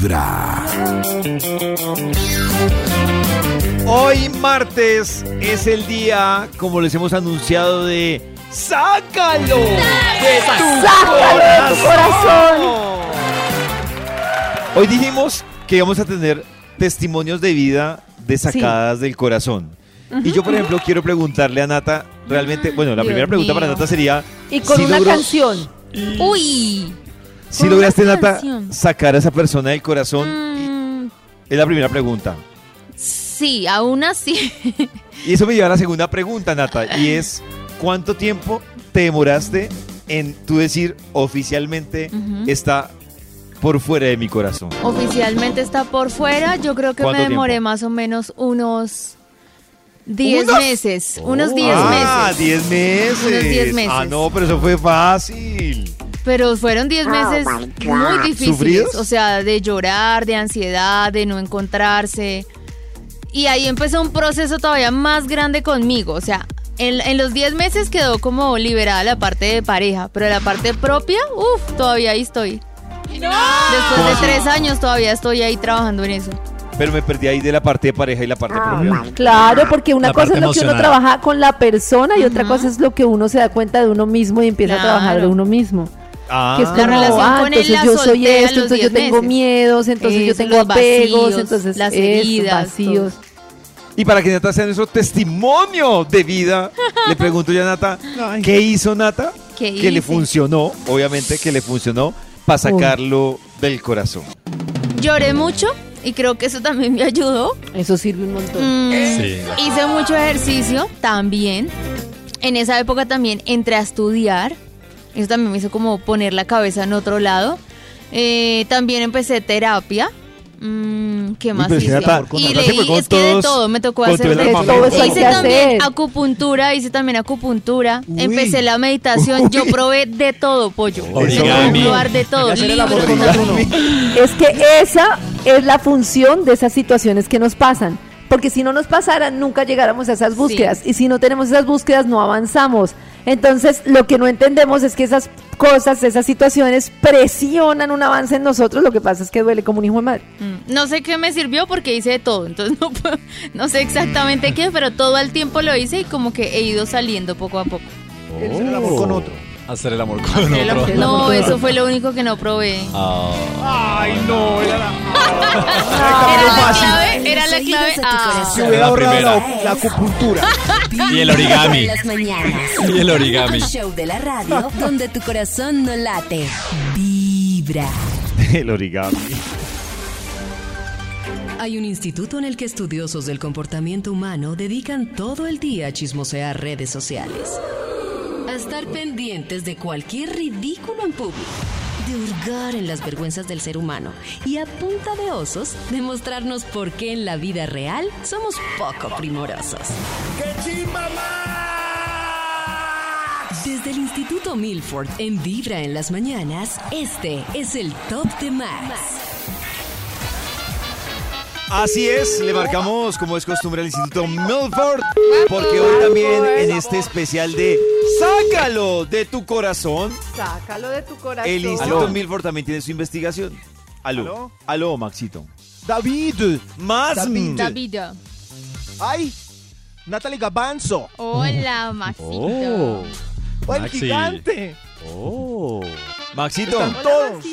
Vibra. Hoy martes es el día, como les hemos anunciado, de ¡Sácalo! ¡De tu ¡Sácalo de tu corazón! Hoy dijimos que íbamos a tener testimonios de vida de sacadas del corazón. Y yo, por ejemplo, quiero preguntarle a Nata, realmente, bueno, la Dios primera pregunta para. Nata sería, Y con si una logró- canción. Uy. Si lograste, Nata, sacar a esa persona del corazón, Mm, es la primera pregunta. sí, aún así. Y eso me lleva a la segunda pregunta, Nata, y es, ¿cuánto tiempo te demoraste en tú decir oficialmente está por fuera de mi corazón? Oficialmente está por fuera. Yo creo que me ¿Cuánto demoré tiempo? más o menos unos 10 ¿Unos? meses. Unos 10 ah, meses. 10 meses. Unos 10 meses. Ah, no, pero eso fue fácil. Pero fueron 10 meses muy difíciles. ¿Sufridos? O sea, de llorar, de ansiedad, de no encontrarse. Y ahí empezó un proceso todavía más grande conmigo. O sea, en, en los 10 meses quedó como liberada la parte de pareja. Pero la parte propia, uff, todavía ahí estoy. ¿Cómo Después de tres años todavía estoy ahí trabajando en eso. Pero me perdí ahí de la parte de pareja y la parte propia. Claro, porque una La cosa es lo que uno trabaja con la persona y otra cosa es lo que uno se da cuenta de uno mismo y empieza a trabajar de uno mismo. Ah, Que es La como, relación ah, con él entonces la yo soy esto, entonces yo 10 tengo meses. miedos, entonces yo Eso, tengo los apegos, vacíos, entonces las eso, heridas, vacíos. Y para que Nata sea nuestro testimonio de vida, le pregunto yo a Nata, ¿qué hizo Nata? ¿Qué Que le hice? funcionó, obviamente que le funcionó para sacarlo del corazón. Lloré mucho y creo que eso también me ayudó. Eso sirve un montón. Mm, Sí. Hice mucho ejercicio también. En esa época también entré a estudiar. Eso también me hizo como poner la cabeza en otro lado. Eh, también empecé terapia. Mm, ¿Qué más hice? Y leí, es que de todo, me tocó hacer de. Todo Hice también hacer. acupuntura, hice también acupuntura. Empecé la meditación, yo probé de todo, pollo. Probar de todo. Es que esa es la función de esas situaciones que nos pasan. Porque si no nos pasaran, nunca llegáramos a esas búsquedas. Y si no tenemos esas búsquedas, no avanzamos. Entonces, lo que no entendemos es que esas cosas, esas situaciones presionan un avance en nosotros. Lo que pasa es que duele como un hijo de madre. Mm, No sé qué me sirvió porque hice de todo, entonces no, no sé exactamente qué, pero todo el tiempo lo hice y como que he ido saliendo poco a poco. Hacer el amor con otro. Hacer el amor con el otro. No, eso fue lo único que no probé. Ah, Ay, no, era la. Era la clave, era la clave. Ah. corazón. Se hubiera La ahorrado primera. la, la acupuntura. y el origami. Y el origami. El show de la radio donde tu corazón no late. Vibra. El origami. Hay un instituto en el que estudiosos del comportamiento humano dedican todo el día a chismosear redes sociales. Estar pendientes de cualquier ridículo en público. De hurgar en las vergüenzas del ser humano. Y a punta de osos, demostrarnos por qué en la vida real somos poco primorosos. Desde el Instituto Milford en Vibra en las mañanas, este es el Top de Max. Así es, le marcamos como es costumbre al Instituto Milford, porque hoy también en este especial de Sácalo de tu corazón, Sácalo de tu corazón. el Instituto Aló. Milford también tiene su investigación. Aló, Aló. aló, Maxito. David. Más. David. David. Ay, Natalie Gabanzo. Hola, Maxito. Oh, Oh, el Maxi. gigante. oh. Maxito, Están todos.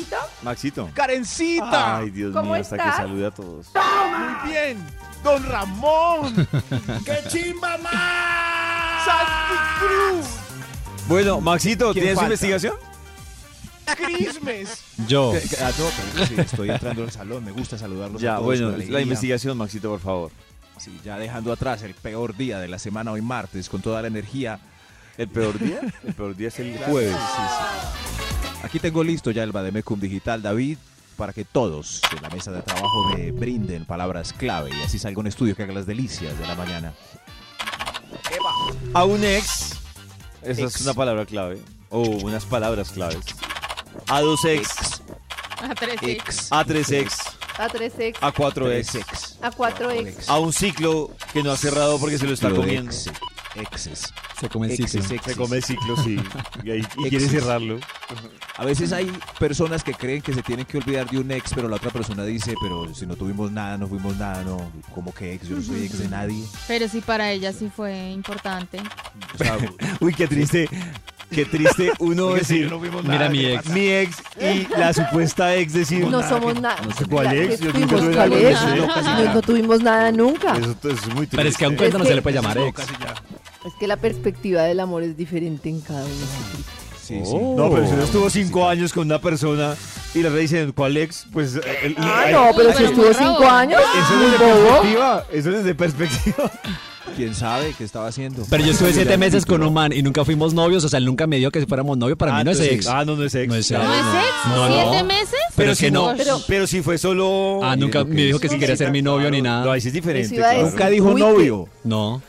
Maxito. Karencita. Ay, Dios ¿Cómo mío, hasta que salude a todos. Muy bien. Don Ramón. ¡Qué chimba más! Santi Cruz. Bueno, Maxito, ¿Quién ¿tienes su falta? investigación? Crismes. Yo. Que- que- ah, no, pero sí, estoy entrando al salón. Me gusta saludarlos a Ya, todos bueno, con la alegría. investigación, Maxito, por favor. Sí, ya dejando atrás el peor día de la semana hoy martes con toda la energía. ¿El peor día? El peor día es el jueves. sí, sí, sí. Aquí tengo listo ya el Bademecum Digital, David, para que todos en la mesa de trabajo me brinden palabras clave y así salga un estudio que haga las delicias de la mañana. A un ex, esa Ex. es una palabra clave, o unas palabras claves. A dos ex, A tres Ex. a tres ex, A 3X, a cuatro Tres ex, ex. a 4X. a un ciclo que no ha cerrado porque se lo está comiendo. Ex- Exes. Se come el ciclo. exes, Se come el ciclo, sí. Y, ahí- y Exes. quiere cerrarlo. A veces hay personas que creen que se tienen que olvidar de un ex, pero la otra persona dice, pero si no tuvimos nada, no fuimos nada, no, como que ex, yo no soy ex de nadie. Pero sí, para ella sí fue importante. O sea, Uy, qué triste. Qué triste uno decir, no Mira nada, mi ¿qué ex. pasa? mi ex y la supuesta ex decir, No somos que- nada. no sé cuál ex, yo nunca tuve nada ex. con ese. No, casi No, tuvimos nada nunca. Eso, eso es muy triste. Pero es que a un cuento no se le puede llamar ex. Es que la perspectiva del amor es diferente en cada uno. Sí, sí. Oh. No, pero si uno estuvo cinco años con una persona y le dicen cuál ex, pues... el- el- Ah, el- no, pero si Pero estuvo cinco años, Eso es de perspectiva. Eso es de perspectiva. ¿Quién sabe qué estaba haciendo? Pero yo estuve siete meses con un man y nunca fuimos novios. O sea, él nunca me dijo que fuéramos novios. Para Ah, mí no es entonces ex. Ah, no, no es ex. No es ex. ¿No es ex? No, no. ¿Siete meses? Pero es que no. Pero- Pero si fue solo... Ah, nunca lo que me dijo que si quería ser mi novio ni No, nada. ahí sí es diferente. Claro. Nunca dijo Uy, novio. No.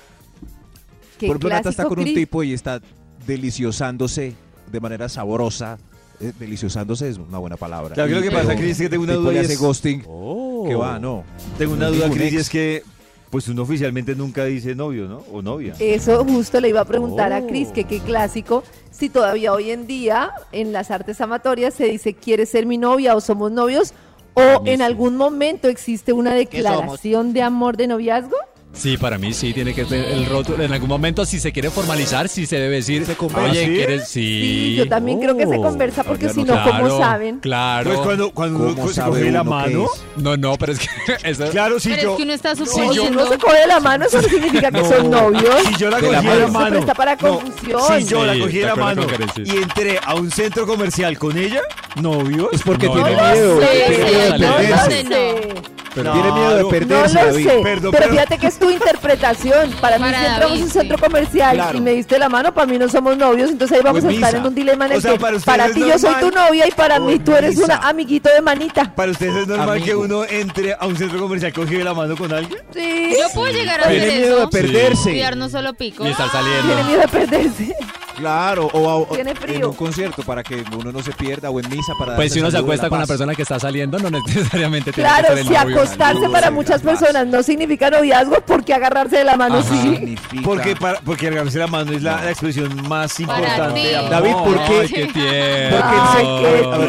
Por ejemplo, Nata está con un tipo y está deliciosándose de manera saborosa. Eh, deliciosándose es una buena palabra. Claro que lo que Pero pasa, Cris, es que tengo una duda y es- ghosting. Oh. Que va, no. Tengo una No duda, Cris, y es que pues uno oficialmente nunca dice novio, ¿no? O novia. Eso justo le iba a preguntar a Cris, Oh. que qué clásico, si todavía hoy en día en las artes amatorias se dice ¿quieres ser mi novia o somos novios? O en algún momento existe una declaración de amor de noviazgo. Sí, para mí sí, tiene que ser el rótulo. En algún momento, si se quiere formalizar, sí se debe decir. ¿Se conversa? Oye, ¿Sí? ¿quieres? Sí. Sí, yo también creo que se Oh. conversa porque si no Claro, ¿cómo saben? Claro. Pues cuando, cuando uno ¿Cómo se sabe coge la mano. No, no, pero es que eso. Claro, si Pero yo. es que uno está No, si suponiendo. uno se coge la mano, eso no significa que son novios. Si yo la De cogí la de mano. la mano. presta para no, confusión. si yo la cogí la mano y entré a un centro comercial con ella, novios. Es porque No, tiene no miedo. sé, tiene miedo de no, no lo perderse. no. sé. Pero tiene miedo de perderse, lo David. sé, Perdón, pero- fíjate que es tu interpretación. Para mí, Para si entramos David, un centro sí. comercial Claro. y me diste la mano, para mí no somos novios, entonces ahí vamos a en estar misa. en un dilema en el O sea, que para para, ti yo soy tu novia y para mí en tú eres un amiguito de manita. Para ustedes es normal Amigo. que uno entre a un centro comercial cogido la mano con alguien. Sí, Yo puedo llegar a Tiene hacer miedo de eso. perderse. Y darnos solo pico. Ni estar tiene saliendo. miedo de perderse. Claro, o, o Tiene en frío. un concierto para que uno no se pierda o en misa para Pues si uno se acuesta con la persona que está saliendo, no necesariamente tiene Claro, que ser el si novio. acostarse para de muchas personas no significa noviazgo, ¿por qué agarrarse de la mano Ajá. sí? Significa- Porque, para, porque agarrarse la mano es la, la expresión más Para importante. ti. de amor. David, ¿por qué? Ay, qué tierno. Ay, qué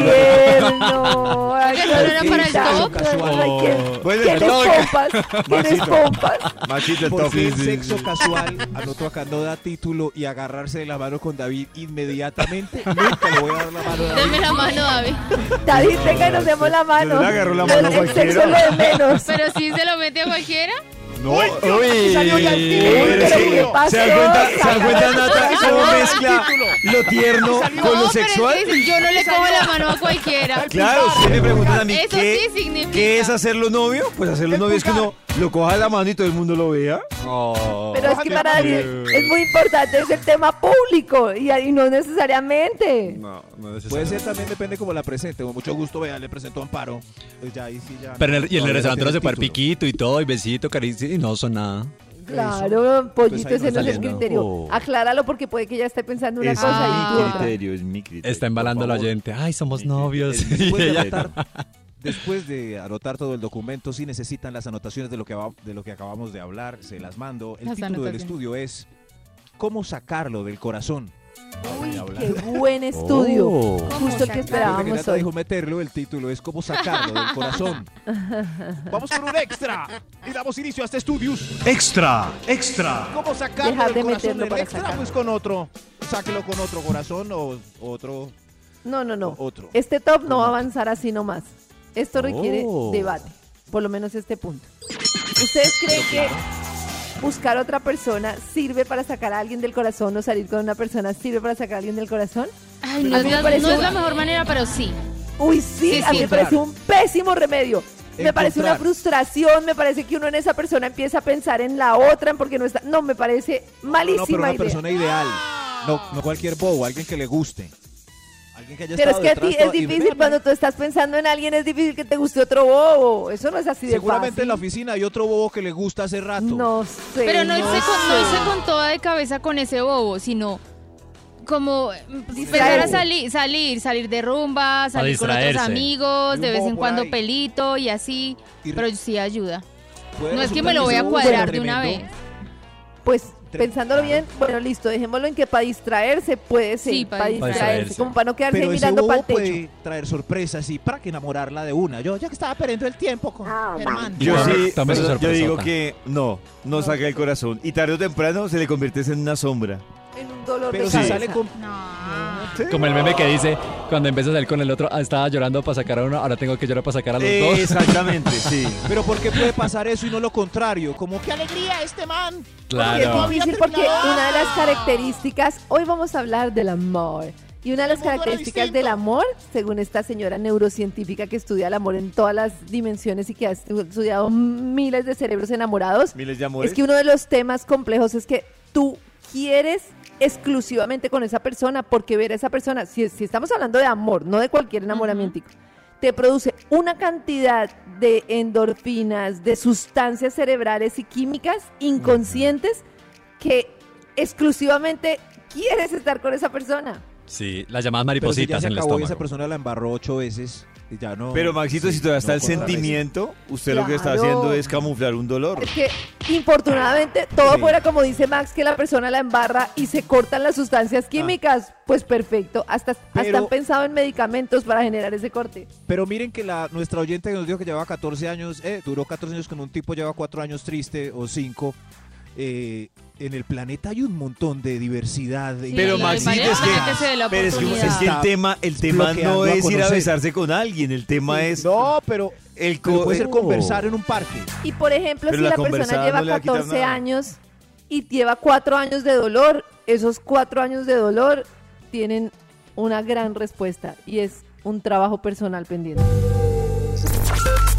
tierno. Ay, ¿Eso no era qué para el top? Ay, ¿quién- Bueno, ¿Tienes el top. pompas? ¿Tienes Maxito. pompas? Machito el Porque top. el sexo casual, anoto acá, no da título y agarrarse de la mano con David inmediatamente. Nunca le voy a dar la mano a David. Deme la mano, David. David, venga y nos demos la mano. Le agarro la mano a cualquiera. sexo es lo de menos. Pero si se lo mete a cualquiera. No, Uy, salió ya el título, ¿qué pasó? ¿Se dan cuenta, ¿se dan cuenta Nata, cómo mezcla lo tierno con lo pero sexual? es que yo no le cojo la mano a cualquiera. Claro, ustedes me preguntan a mí Eso ¿qué, sí significa. ¿qué es hacerlo novio? Pues hacerlo novio es que uno lo coja de la mano y todo el mundo lo vea. Oh. Pero es que para David es muy importante, es el tema público y, y no necesariamente. No, no Puede necesariamente. ser también, depende cómo la presente. Con mucho gusto, vea, le presento Amparo. Pues ya, ahí sí, ya. Pero en el, y en el restaurante no se puede piquito y todo, y besito, caricia, y no son nada. Claro, pollito, ahí ese no es el saliendo. criterio. Oh. Acláralo porque puede que ella esté pensando una es cosa y tú mi otra. criterio, es mi criterio. Está embalando la oyente. Ay, somos novios. Y Después de, ella- anotar, después de anotar todo el documento, si necesitan las anotaciones de lo que, va- de lo que acabamos de hablar, se las mando. El Las título del anotaciones. estudio es ¿Cómo sacarlo del corazón? Uy, qué buen estudio. Oh. Justo el que esperábamos hoy. dijo meterlo, el título es ¿Cómo sacarlo del corazón? Vamos con un extra y damos inicio a este estudio. Extra, extra. ¿Cómo sacarlo Dejar del de corazón meterlo del para extra? sacarlo. Pues con otro. Sáquelo con otro corazón o otro. No, no, no. Otro. Este top no va a avanzar así nomás. Esto requiere Oh. debate, por lo menos este punto. ¿Ustedes creen que buscar otra persona sirve para sacar a alguien del corazón o salir con una persona sirve para sacar a alguien del corazón? Ay, no, A parece no es la mejor manera, pero sí. Uy, sí, Sí, a mí sí. me parece un pésimo remedio. Me parece una frustración, me parece que uno en esa persona empieza a pensar en la otra, en porque no está... No, me parece No, no, malísima pero una idea. persona ideal. No, no cualquier bobo, alguien que le guste. Alguien que haya Pero es que a ti es difícil, cuando tú estás pensando en alguien, es difícil que te guste otro bobo. Eso no es así de Seguramente en la oficina hay otro bobo que le gusta hace rato. No sé. Pero no, irse con, no irse con toda de cabeza con ese bobo, sino como eh, empezar a salir, salir, salir de rumba, salir con otros amigos, de vez en cuando ahí. pelito y así. Y- Pero sí ayuda. No es que me lo voy a cuadrar de una vez. Pues pensándolo bien, bueno, listo, dejémoslo en que para distraerse puede ser, Sí, para para distraerse, distraerse. como para no quedarse Pero mirando para el techo. puede traer sorpresas y para que enamorarla de una. Yo ya que estaba perdiendo el tiempo con Germán. Yo sí, yo digo que no, no saca el corazón. Y tarde o temprano se le conviertes en una sombra. En un dolor Pero de si cabeza. sale con... No. Como el meme que dice, cuando empieza a salir con el otro, ah, estaba llorando para sacar a uno, ahora tengo que llorar para sacar a los dos. Exactamente, sí. Pero ¿por qué puede pasar eso y no lo contrario? Como qué alegría este man. Y es Claro. difícil porque una de las características, hoy vamos a hablar del amor. Y una de las características del amor, según esta señora neurocientífica que estudia el amor en todas las dimensiones y que ha estu- estudiado miles de cerebros enamorados, Miles de amores. es que uno de los temas complejos es que tú quieres exclusivamente con esa persona porque ver a esa persona, si, si estamos hablando de amor, no de cualquier enamoramiento, te produce una cantidad de endorfinas, de sustancias cerebrales y químicas inconscientes que exclusivamente quieres estar con esa persona. Sí, las llamadas Pero si ya maripositas se en el acabó y esa persona la embarró ocho veces y ya no... Pero Maxito, sí, si todavía está no el sentimiento, usted lo que está haciendo es camuflar un dolor. Es que, infortunadamente, todo Sí. fuera como dice Max, que la persona la embarra y se cortan las sustancias químicas. Pues perfecto. Hasta, han pensado en medicamentos para generar ese corte. Pero miren que la nuestra oyente que nos dijo que llevaba 14 años, eh, duró 14 años con un tipo, lleva 4 años triste o 5. Eh, en el planeta hay un montón de diversidad. Pero varias es que, veces se ve la pero es que, oportunidad. es que el tema, el tema no a es ir a besarse con alguien, el tema es No, pero, el pero co- puede ser conversar en un parque. Y por ejemplo, Pero si la la, persona lleva no le va a quitar 14 nada. años y lleva 4 años de dolor, esos 4 años de dolor tienen una gran respuesta y es un trabajo personal pendiente.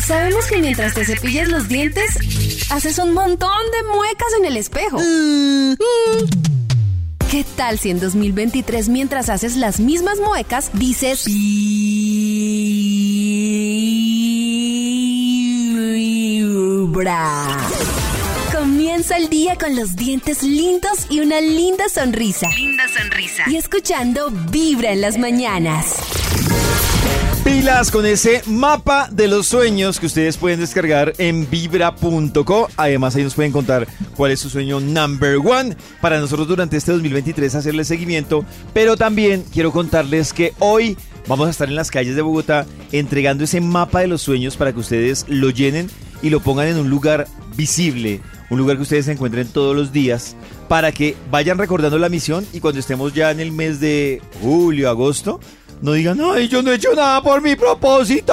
Sabemos que mientras te cepillas los dientes, haces un montón de muecas en el espejo. ¿Qué tal si en 2023 mientras haces las mismas muecas dices Vibra? Comienza el día con los dientes lindos y una linda sonrisa. Linda sonrisa. Y escuchando Vibra en las mañanas. Pilas con ese mapa de los sueños que ustedes pueden descargar en vibra.co. Además, ahí nos pueden contar cuál es su sueño number one para nosotros durante este 2023 hacerle seguimiento. Pero también quiero contarles que hoy vamos a estar en las calles de Bogotá entregando ese mapa de los sueños para que ustedes lo llenen y lo pongan en un lugar visible, un lugar que ustedes se encuentren todos los días para que vayan recordando la misión y cuando estemos ya en el mes de julio, agosto, no digan, ay, yo no he hecho nada por mi propósito.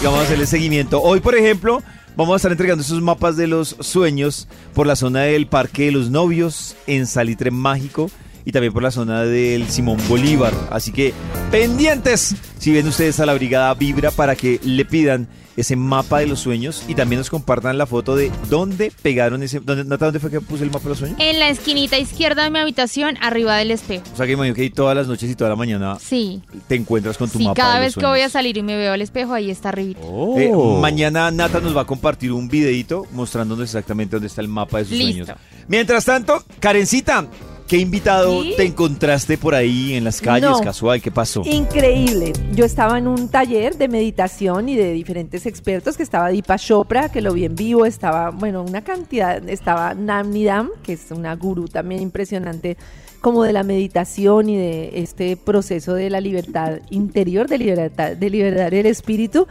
Y vamos a hacerle seguimiento. Hoy, por ejemplo, vamos a estar entregando esos mapas de los sueños por la zona del Parque de los Novios, en Salitre Mágico, y también por la zona del Simón Bolívar. Así que pendientes si ven ustedes a la Brigada Vibra para que le pidan ese mapa de los sueños y también nos compartan la foto de dónde pegaron ese... ¿Dónde, Nata, ¿dónde fue que puse el mapa de los sueños? En la esquinita izquierda de mi habitación, arriba del espejo. O sea que imagino que ahí todas las noches y toda la mañana Sí. te encuentras con tu Sí, mapa cada de los vez que voy a salir y me veo al espejo, ahí está arribita. Eh, mañana Nata nos va a compartir un videito mostrándonos exactamente dónde está el mapa de sus Listo. sueños. Mientras tanto, Karencita, ¿qué invitado ¿Sí? te encontraste por ahí en las calles, No. casual? ¿Qué pasó? Increíble. Yo estaba en un taller de meditación y de diferentes expertos, que estaba Deepa Chopra, que lo vi en vivo, estaba, bueno, una cantidad, estaba Nam Nidam, que es una gurú también impresionante, como de la meditación y de este proceso de la libertad interior, de libertad, de liberar el espíritu.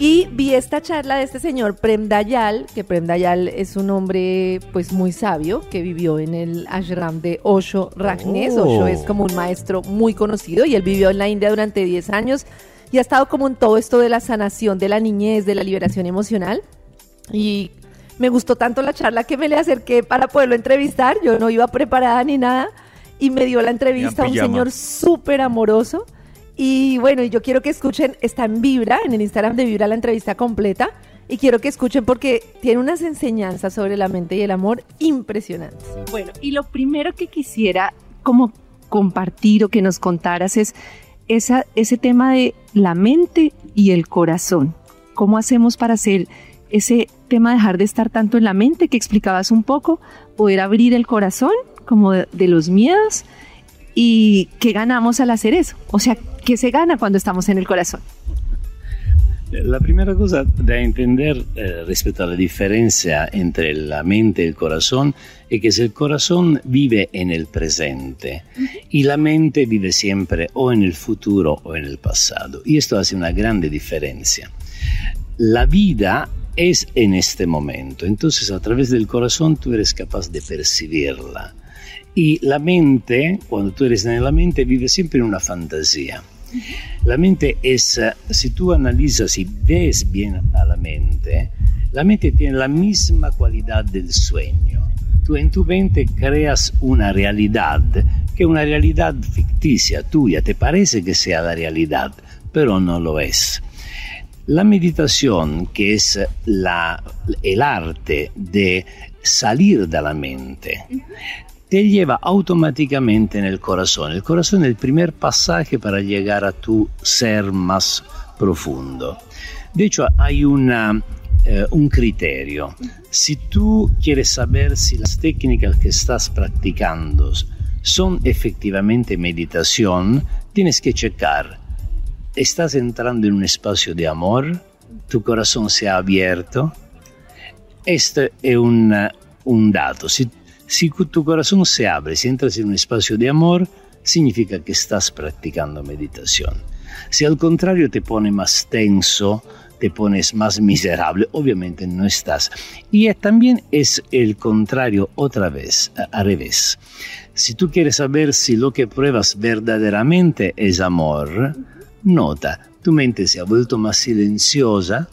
Y vi esta charla de este señor Prem Dayal, que Prem Dayal es un hombre pues muy sabio que vivió en el ashram de Osho Rajneesh. Oh. Osho es como un maestro muy conocido y él vivió en la India durante 10 años y ha estado como en todo esto de la sanación de la niñez, de la liberación emocional. Y me gustó tanto la charla que me le acerqué para poderlo entrevistar. Yo no iba preparada ni nada y me dio la entrevista un pijama. señor súper amoroso. Y bueno, yo quiero que escuchen, está en Vibra, en el Instagram de Vibra la entrevista completa. Y quiero que escuchen porque tiene unas enseñanzas sobre la mente y el amor impresionantes. Bueno, y lo primero que quisiera como compartir o que nos contaras es esa, ese tema de la mente y el corazón. ¿Cómo hacemos para hacer ese tema, dejar de estar tanto en la mente que explicabas un poco, poder abrir el corazón como de, de los miedos? ¿Y qué ganamos al hacer eso? O sea, ¿qué se gana cuando estamos en el corazón? La primera cosa da entender eh, respecto a la diferencia entre la mente y el corazón es que el corazón vive en el presente y la mente vive siempre o en el futuro o en el pasado. Y esto hace una grande diferencia. La vida es en este momento, entonces a través del corazón tú eres capaz de percibirla. Y la mente, cuando tú eres en la mente, vive siempre en una fantasía. La mente es, eh, si tú analizas y ves bien a la mente, la mente tiene la misma cualidad del sueño. Tú en tu mente creas una realidad que es una realidad ficticia tuya, te parece que sea la realidad, pero no lo es. La meditación, que es la, el arte de salir de la mente, te lleva automáticamente en el corazón. El corazón es el primer pasaje para llegar a tu ser más profundo. De hecho, hay una, eh, un criterio. Si tú quieres saber si las técnicas que estás practicando son efectivamente meditación, tienes que checar. ¿Estás entrando en un espacio de amor? ¿Tu corazón se ha abierto? Este es un, un dato. Si si tu corazón se abre, si entras en un espacio de amor, significa que estás practicando meditación. Si al contrario te pone más tenso, te pones más miserable, obviamente no estás. Y también es el contrario otra vez, al revés. Si tú quieres saber si lo que pruebas verdaderamente es amor, nota, tu mente se ha vuelto más silenciosa.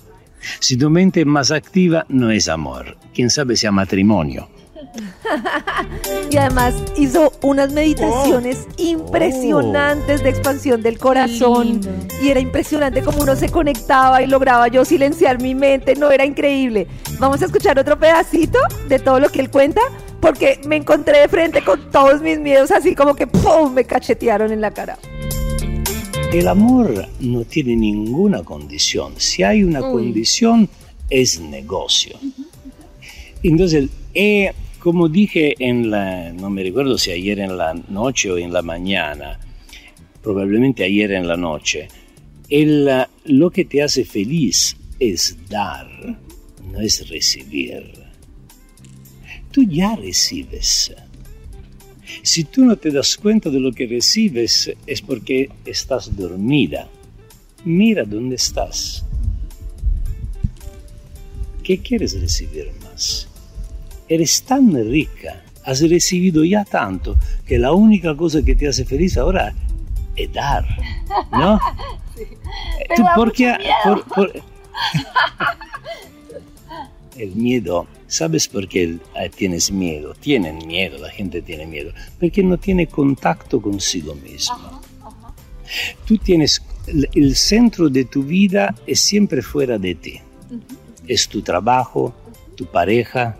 Si tu mente es más activa, no es amor. Quién sabe sea matrimonio. y además hizo unas meditaciones Oh. impresionantes de expansión del corazón. Y era impresionante como uno se conectaba y lograba yo silenciar mi mente. No, era increíble. Vamos a escuchar otro pedacito de todo lo que él cuenta. Porque me encontré de frente con todos mis miedos, así como que ¡pum! me cachetearon en la cara. El amor no tiene ninguna condición. Si hay una Uy. condición, es negocio. Entonces, eh, como dije en la, no me recuerdo si ayer en la noche o en la mañana, probablemente ayer en la noche, el, lo que te hace feliz es dar, no es recibir. Tú ya recibes. Si tú no te das cuenta de lo que recibes es porque estás dormida. Mira dónde estás. ¿Qué quieres recibir más? Eres tan rica, has recibido ya tanto, que la única cosa que te hace feliz ahora es dar. ¿No? Tú, ¿por qué? por- por- el miedo, ¿sabes por qué eh, tienes miedo? Tienen miedo, la gente tiene miedo, porque no tiene contacto consigo mismo. Tú tienes, el- el centro de tu vida es siempre fuera de ti. Es tu trabajo, tu pareja,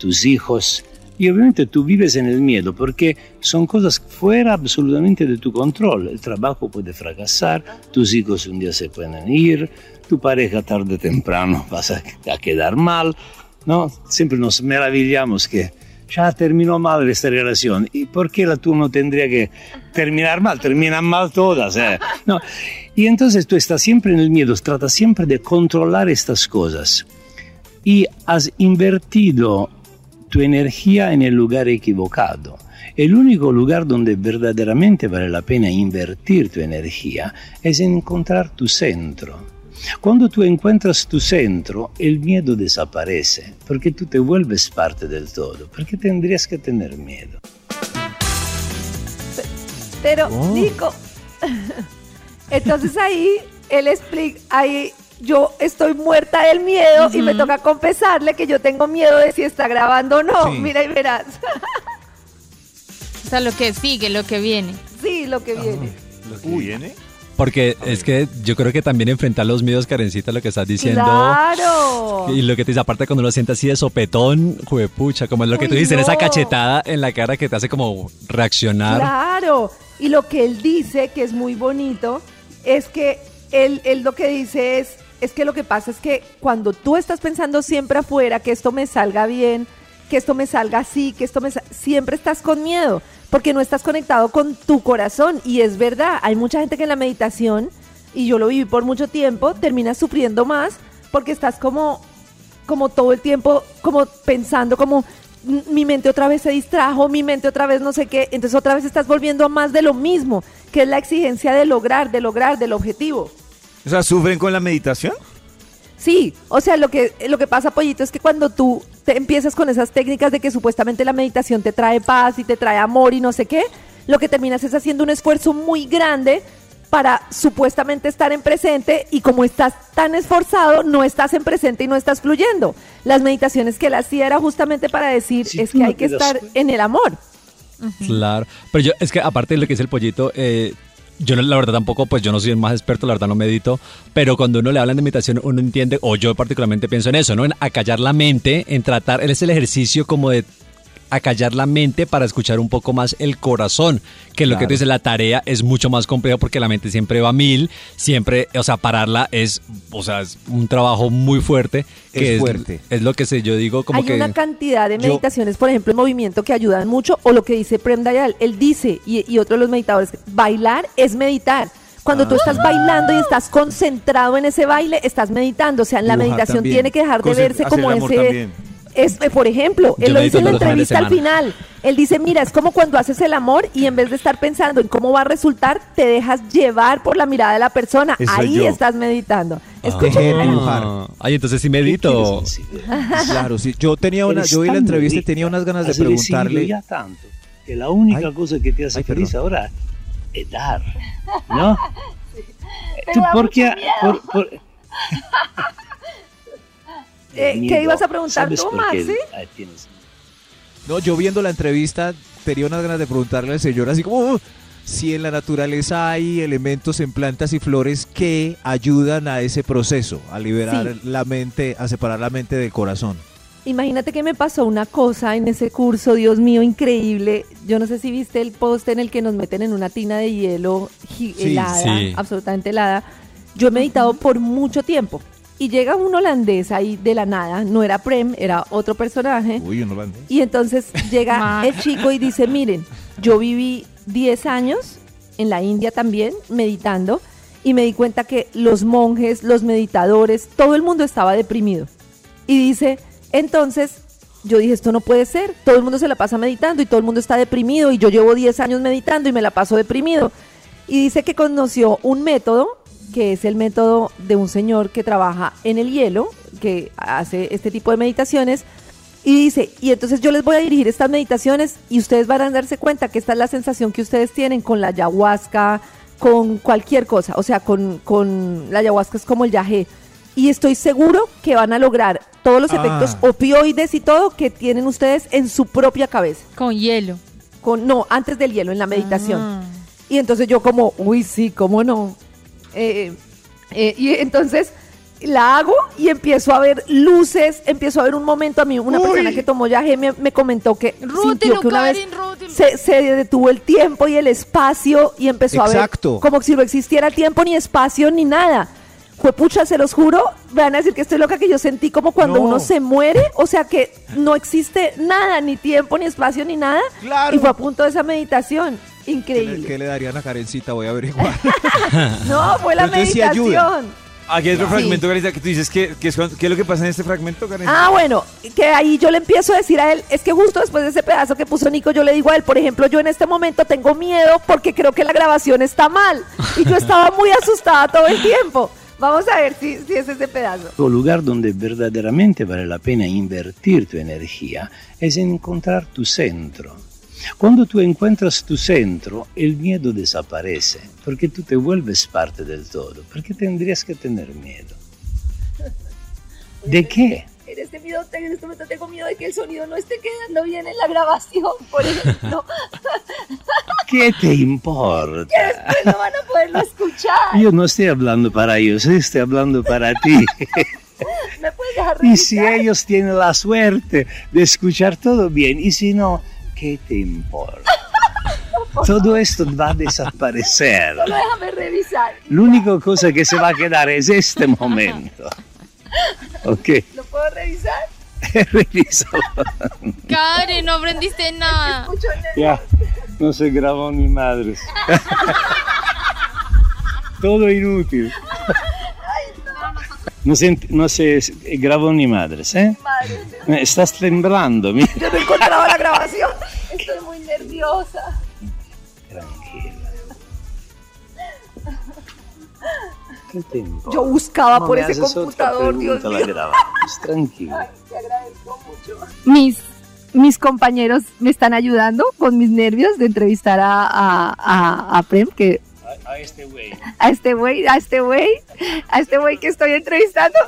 tus hijos. Y obviamente tú vives en el miedo porque son cosas fuera absolutamente de tu control. El trabajo puede fracasar, tus hijos un día se pueden ir, tu pareja tarde o temprano vas a, a quedar mal. ¿no? Siempre nos maravillamos que ya terminó mal esta relación. ¿Y por qué la tú no tendría que terminar mal? Terminan mal todas. ¿eh? No. Y entonces tú estás siempre en el miedo, tratas siempre de controlar estas cosas. Y has invertido tu energía en el lugar equivocado. El único lugar donde verdaderamente vale la pena invertir tu energía es en encontrar tu centro. Cuando tú encuentras tu centro, el miedo desaparece, porque tú te vuelves parte del todo. ¿Por qué tendrías que tener miedo? Pero, Oh. Nico, entonces ahí él explica, ahí yo estoy muerta del miedo y me toca confesarle que yo tengo miedo de si está grabando o no. Sí. Mira y verás. O sea, lo que sigue, lo que viene. Sí, lo que viene. ¿Lo que viene? Porque es que yo creo que también enfrentar los miedos, Karencita, lo que estás diciendo. Claro. Y lo que te dice, aparte cuando lo sientes así de sopetón, juepucha, como es lo que tú dices, esa no. cachetada en la cara que te hace como reaccionar. Claro. Y lo que él dice, que es muy bonito, es que él, él lo que dice es, es que lo que pasa es que cuando tú estás pensando siempre afuera, que esto me salga bien, que esto me salga así, que esto me sa- siempre estás con miedo, porque no estás conectado con tu corazón. Y es verdad, hay mucha gente que en la meditación y yo lo viví por mucho tiempo, terminas sufriendo más porque estás como, como todo el tiempo, como pensando como "M- mi mente otra vez se distrajo, mi mente otra vez no sé qué, entonces otra vez estás volviendo a más de lo mismo, que es la exigencia de lograr, de lograr, del objetivo. O sea, ¿sufren con la meditación? Sí, o sea, lo que, lo que pasa, Pollito, es que cuando tú te empiezas con esas técnicas de que supuestamente la meditación te trae paz y te trae amor y no sé qué, lo que terminas es haciendo un esfuerzo muy grande para supuestamente estar en presente y como estás tan esforzado, no estás en presente y no estás fluyendo. Las meditaciones que él hacía era justamente para decir, es que no hay que estar cuenta. en el amor. Claro. Pero yo, es que aparte de lo que es el pollito, eh, yo no- la verdad tampoco, pues yo no soy el más experto, la verdad no medito, pero cuando uno le hablan de meditación, uno entiende, o yo particularmente pienso en eso, ¿no? En acallar la mente, en tratar, es el ejercicio como de acallar la mente para escuchar un poco más el corazón, que lo que Claro. tú dices, la tarea es mucho más compleja porque la mente siempre va a mil, siempre, o sea, pararla es, o sea, es un trabajo muy fuerte, que Es fuerte. es lo que sé, yo digo como Hay que... una cantidad de yo- meditaciones, por ejemplo, en movimiento que ayudan mucho, o lo que dice Prem Dayal, él dice, y, y otro de los meditadores, bailar es meditar. Cuando tú estás bailando y estás concentrado en ese baile, estás meditando. O sea, la Dibujar meditación también. tiene que dejar de Conce- verse como ese... también. Es, eh, por ejemplo, Yo él lo dice en la entrevista al final. Él dice, mira, es como cuando haces el amor y en vez de estar pensando en cómo va a resultar, te dejas llevar por la mirada de la persona. Eso Ahí yo. estás meditando. Ah, ay, entonces sí ¿Qué medito. Claro, sí. Yo tenía una, Eres yo vi la entrevista y tenía unas ganas de preguntarle. ya tanto que la única Ay. cosa que te hace Ay, feliz perdón. ahora es dar, ¿no? ¿Tú por qué? por- por- Eh, ¿Qué ibas a preguntar ¿Sabes tú, Maxi? No, yo viendo la entrevista tenía unas ganas de preguntarle al señor así como "Uh, si en la naturaleza hay elementos en plantas y flores que ayudan a ese proceso, a liberar Sí. la mente, a separar la mente del corazón. Imagínate que me pasó una cosa en ese curso, Dios mío, increíble. Yo no sé si viste el post en el que nos meten en una tina de hielo Sí, helada, sí. absolutamente helada. Yo he meditado por mucho tiempo y llega un holandés ahí de la nada, no era Prem, era otro personaje. Uy, un holandés. Y entonces llega el chico y dice, miren, yo viví 10 años en la India también meditando y me di cuenta que los monjes, los meditadores, todo el mundo estaba deprimido. Y dice, entonces yo dije, esto no puede ser, todo el mundo se la pasa meditando y todo el mundo está deprimido y yo llevo 10 años meditando y me la paso deprimido. Y dice que conoció un método, que es el método de un señor que trabaja en el hielo, que hace este tipo de meditaciones, y dice, y entonces yo les voy a dirigir estas meditaciones y ustedes van a darse cuenta que esta es la sensación que ustedes tienen con la ayahuasca, con cualquier cosa, o sea, con, con la ayahuasca es como el yagé. Y estoy seguro que van a lograr todos los Ah. efectos opioides y todo que tienen ustedes en su propia cabeza. Con hielo. Con, no, antes del hielo, en la meditación. Ah. Y entonces yo como, uy, sí, ¿cómo no? Eh, eh, y entonces la hago y empiezo a ver luces, empiezo a ver un momento a mí, una persona que tomó yaje me, me comentó que sintió que una vez se, se detuvo el tiempo y el espacio y empezó a ver como si no existiera tiempo ni espacio ni nada. Fue pucha, se los juro, van a decir que estoy loca, que yo sentí como cuando No. uno se muere, o sea que no existe nada, ni tiempo, ni espacio, ni nada. Claro. Y fue a punto de esa meditación. ¿Qué le, Increíble. qué le darían a Karencita? Voy a averiguar. No, fue la entonces sí ayuda. meditación. Aquí hay otro Sí. fragmento, Carita, que tú dices que, que es, ¿qué es lo que pasa en este fragmento, Karen? Ah, bueno, que ahí yo le empiezo a decir a él, es que justo después de ese pedazo que puso Nico, yo le digo a él, por ejemplo, yo en este momento tengo miedo porque creo que la grabación está mal. Y yo estaba muy asustada todo el tiempo. Vamos a ver si, si es ese pedazo. El lugar donde verdaderamente vale la pena invertir tu energía es encontrar tu centro. Cuando tú encuentras tu centro, el miedo desaparece, porque tú te vuelves parte del todo. ¿Por qué tendrías que tener miedo? ¿De qué? En este, video, en este momento tengo miedo de que el sonido no esté quedando bien en la grabación, por ejemplo. ¿Qué te importa? Después no van a poderlo escuchar. Yo no estoy hablando para ellos, estoy hablando para ti. ¿Me puedes dejar Y si ellos tienen la suerte de escuchar todo bien, y si no, ¿qué te importa? Todo esto va a desaparecer. Solo déjame revisar. La única cosa que se va a quedar es este momento. Ok, ¿Lo puedo revisar? revísalo. Karen, no aprendiste nada. Ya, no se grabó ni madres. todo inútil. No, senti- no se grabó ni madres, ¿eh? Eh, Estás temblando, mira. Yo no he encontrado la grabación. Estoy muy nerviosa. ¿Qué te importa? Yo buscaba No por me ese computador, Dios pregunta, la mío. grabamos, tranquilo. Te agradezco mucho. Mis, mis compañeros me están ayudando con mis nervios de entrevistar a, a, a, a Prem, que A, a este güey. a este güey, a este güey, a este güey que estoy entrevistando.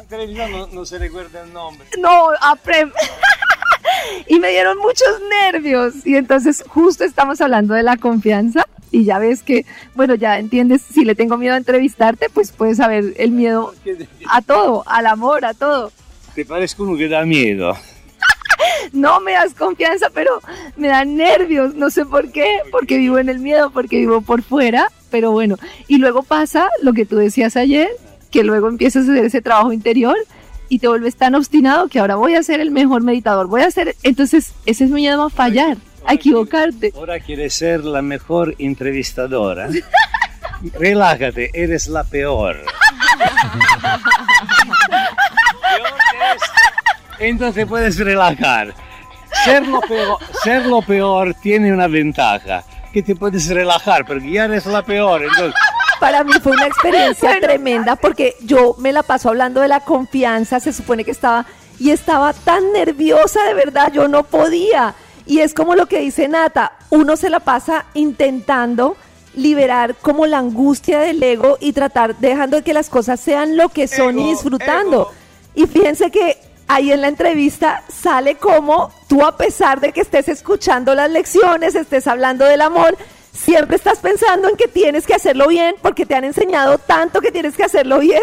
No se recuerda el nombre. No, a Prem. y me dieron muchos nervios. Y entonces justo estamos hablando de la confianza. Y ya ves que, bueno, ya entiendes, si le tengo miedo a entrevistarte, pues puedes saber el miedo a todo, al amor, a todo. Te parezco uno que da miedo. No me das confianza, pero me dan nervios, no sé por qué, porque vivo en el miedo, porque vivo por fuera, pero bueno. Y luego pasa lo que tú decías ayer, que luego empiezas a hacer ese trabajo interior y te vuelves tan obstinado que ahora voy a ser el mejor meditador, voy a ser, entonces ese es mi miedo a fallar, a equivocarte. Ahora quieres ser la mejor entrevistadora. Relájate, eres la peor. Entonces puedes relajar. Ser lo, peor, ser lo peor tiene una ventaja, que te puedes relajar, porque ya eres la peor. Entonces, Para mí fue una experiencia tremenda porque yo me la paso hablando de la confianza, se supone que estaba y estaba tan nerviosa de verdad, yo no podía. Y es como lo que dice Nata, uno se la pasa intentando liberar como la angustia del ego y tratar dejando de que las cosas sean lo que son y disfrutando. Y fíjense que ahí en la entrevista sale como tú a pesar de que estés escuchando las lecciones, estés hablando del amor, siempre estás pensando en que tienes que hacerlo bien porque te han enseñado tanto que tienes que hacerlo bien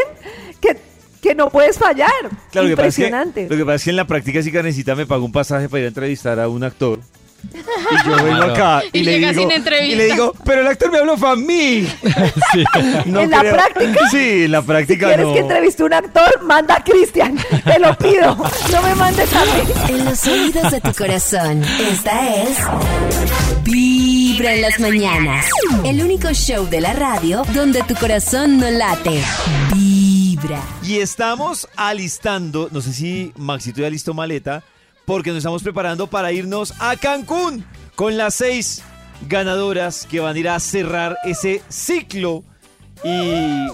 que, que no puedes fallar. Claro, lo que, pasa es que, Impresionante. lo que pasa es que en la práctica sí Karencita me pagó un pasaje para ir a entrevistar a un actor. Y yo vengo Claro. acá y, Y le llega digo, sin entrevista. y le digo, pero el actor me habló fue a mí. Sí. No ¿En la práctica? Sí, en la Si práctica quieres no. que entreviste a un actor, manda a Cristian. Te lo pido. No me mandes a mí. En los oídos de tu corazón. Esta es Vibra en las mañanas. El único show de la radio donde tu corazón no late. Vibra. Y estamos alistando, no sé si Maxito ya listó maleta, porque nos estamos preparando para irnos a Cancún con las seis ganadoras que van a ir a cerrar ese ciclo. Y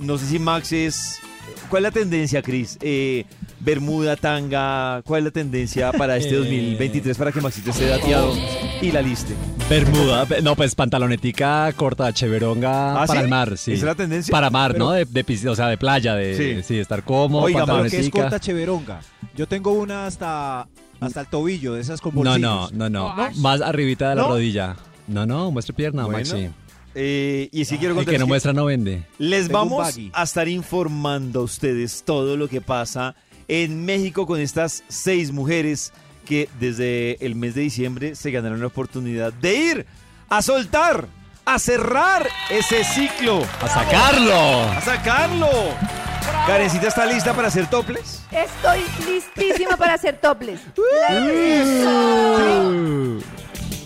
no sé si Max es... ¿Cuál es la tendencia, Cris? Eh, Bermuda, tanga, ¿cuál es la tendencia para este Eh. 2023 para que Maxito esté dateado y la liste? Bermuda, no, pues pantalonetica corta, cheveronga ¿Ah, para sí? el mar, sí. ¿Esa es la tendencia? Para mar, Pero- ¿no? De, de o sea, de playa, de Sí. sí, estar cómodo, Oiga, Pero que es pantalonetica. corta cheveronga. Yo tengo una hasta, hasta el tobillo, de esas con No, bolsillos. no, no, no, ¿No? Más arribita de la ¿No? rodilla. No, no, muestre pierna, Bueno, Maxi. Eh, y si quiero El contar que no muestra no vende. Les Tengo vamos a estar informando a ustedes todo lo que pasa en México con estas seis mujeres que desde el mes de diciembre se ganaron la oportunidad de ir a soltar, a cerrar ese ciclo, ¡A sacarlo! a sacarlo. Karencita está lista para hacer toples. Estoy listísima para hacer toples.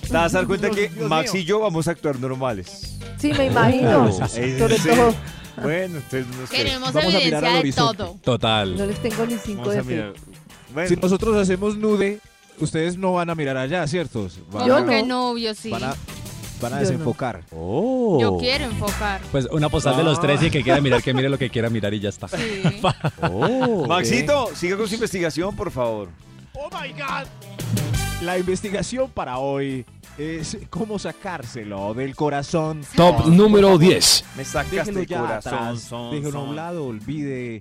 Te vas a dar cuenta que Max y yo vamos a actuar normales. Sí, me imagino. Sobre todo, Bueno, entonces no sé. Queremos Vamos a mirar evidencia al de horizonte. todo. Total. no les tengo ni cinco Vamos de a mirar. fe. Bueno, Si nosotros hacemos nude, ustedes no van a mirar allá, ¿cierto? Van, Yo a, que no, yo sí. van a, van a Yo no. desenfocar. Oh. Yo quiero enfocar. Pues una postal de los tres y el que quiera mirar, que mire lo que quiera mirar y ya está. Sí. Oh, Maxito, siga con su investigación, por favor. Oh my God. La investigación para hoy es cómo sacárselo del corazón. Top número 10. Me sacaste Déjelo el ya corazón. atrás, son, déjelo a un lado, olvide,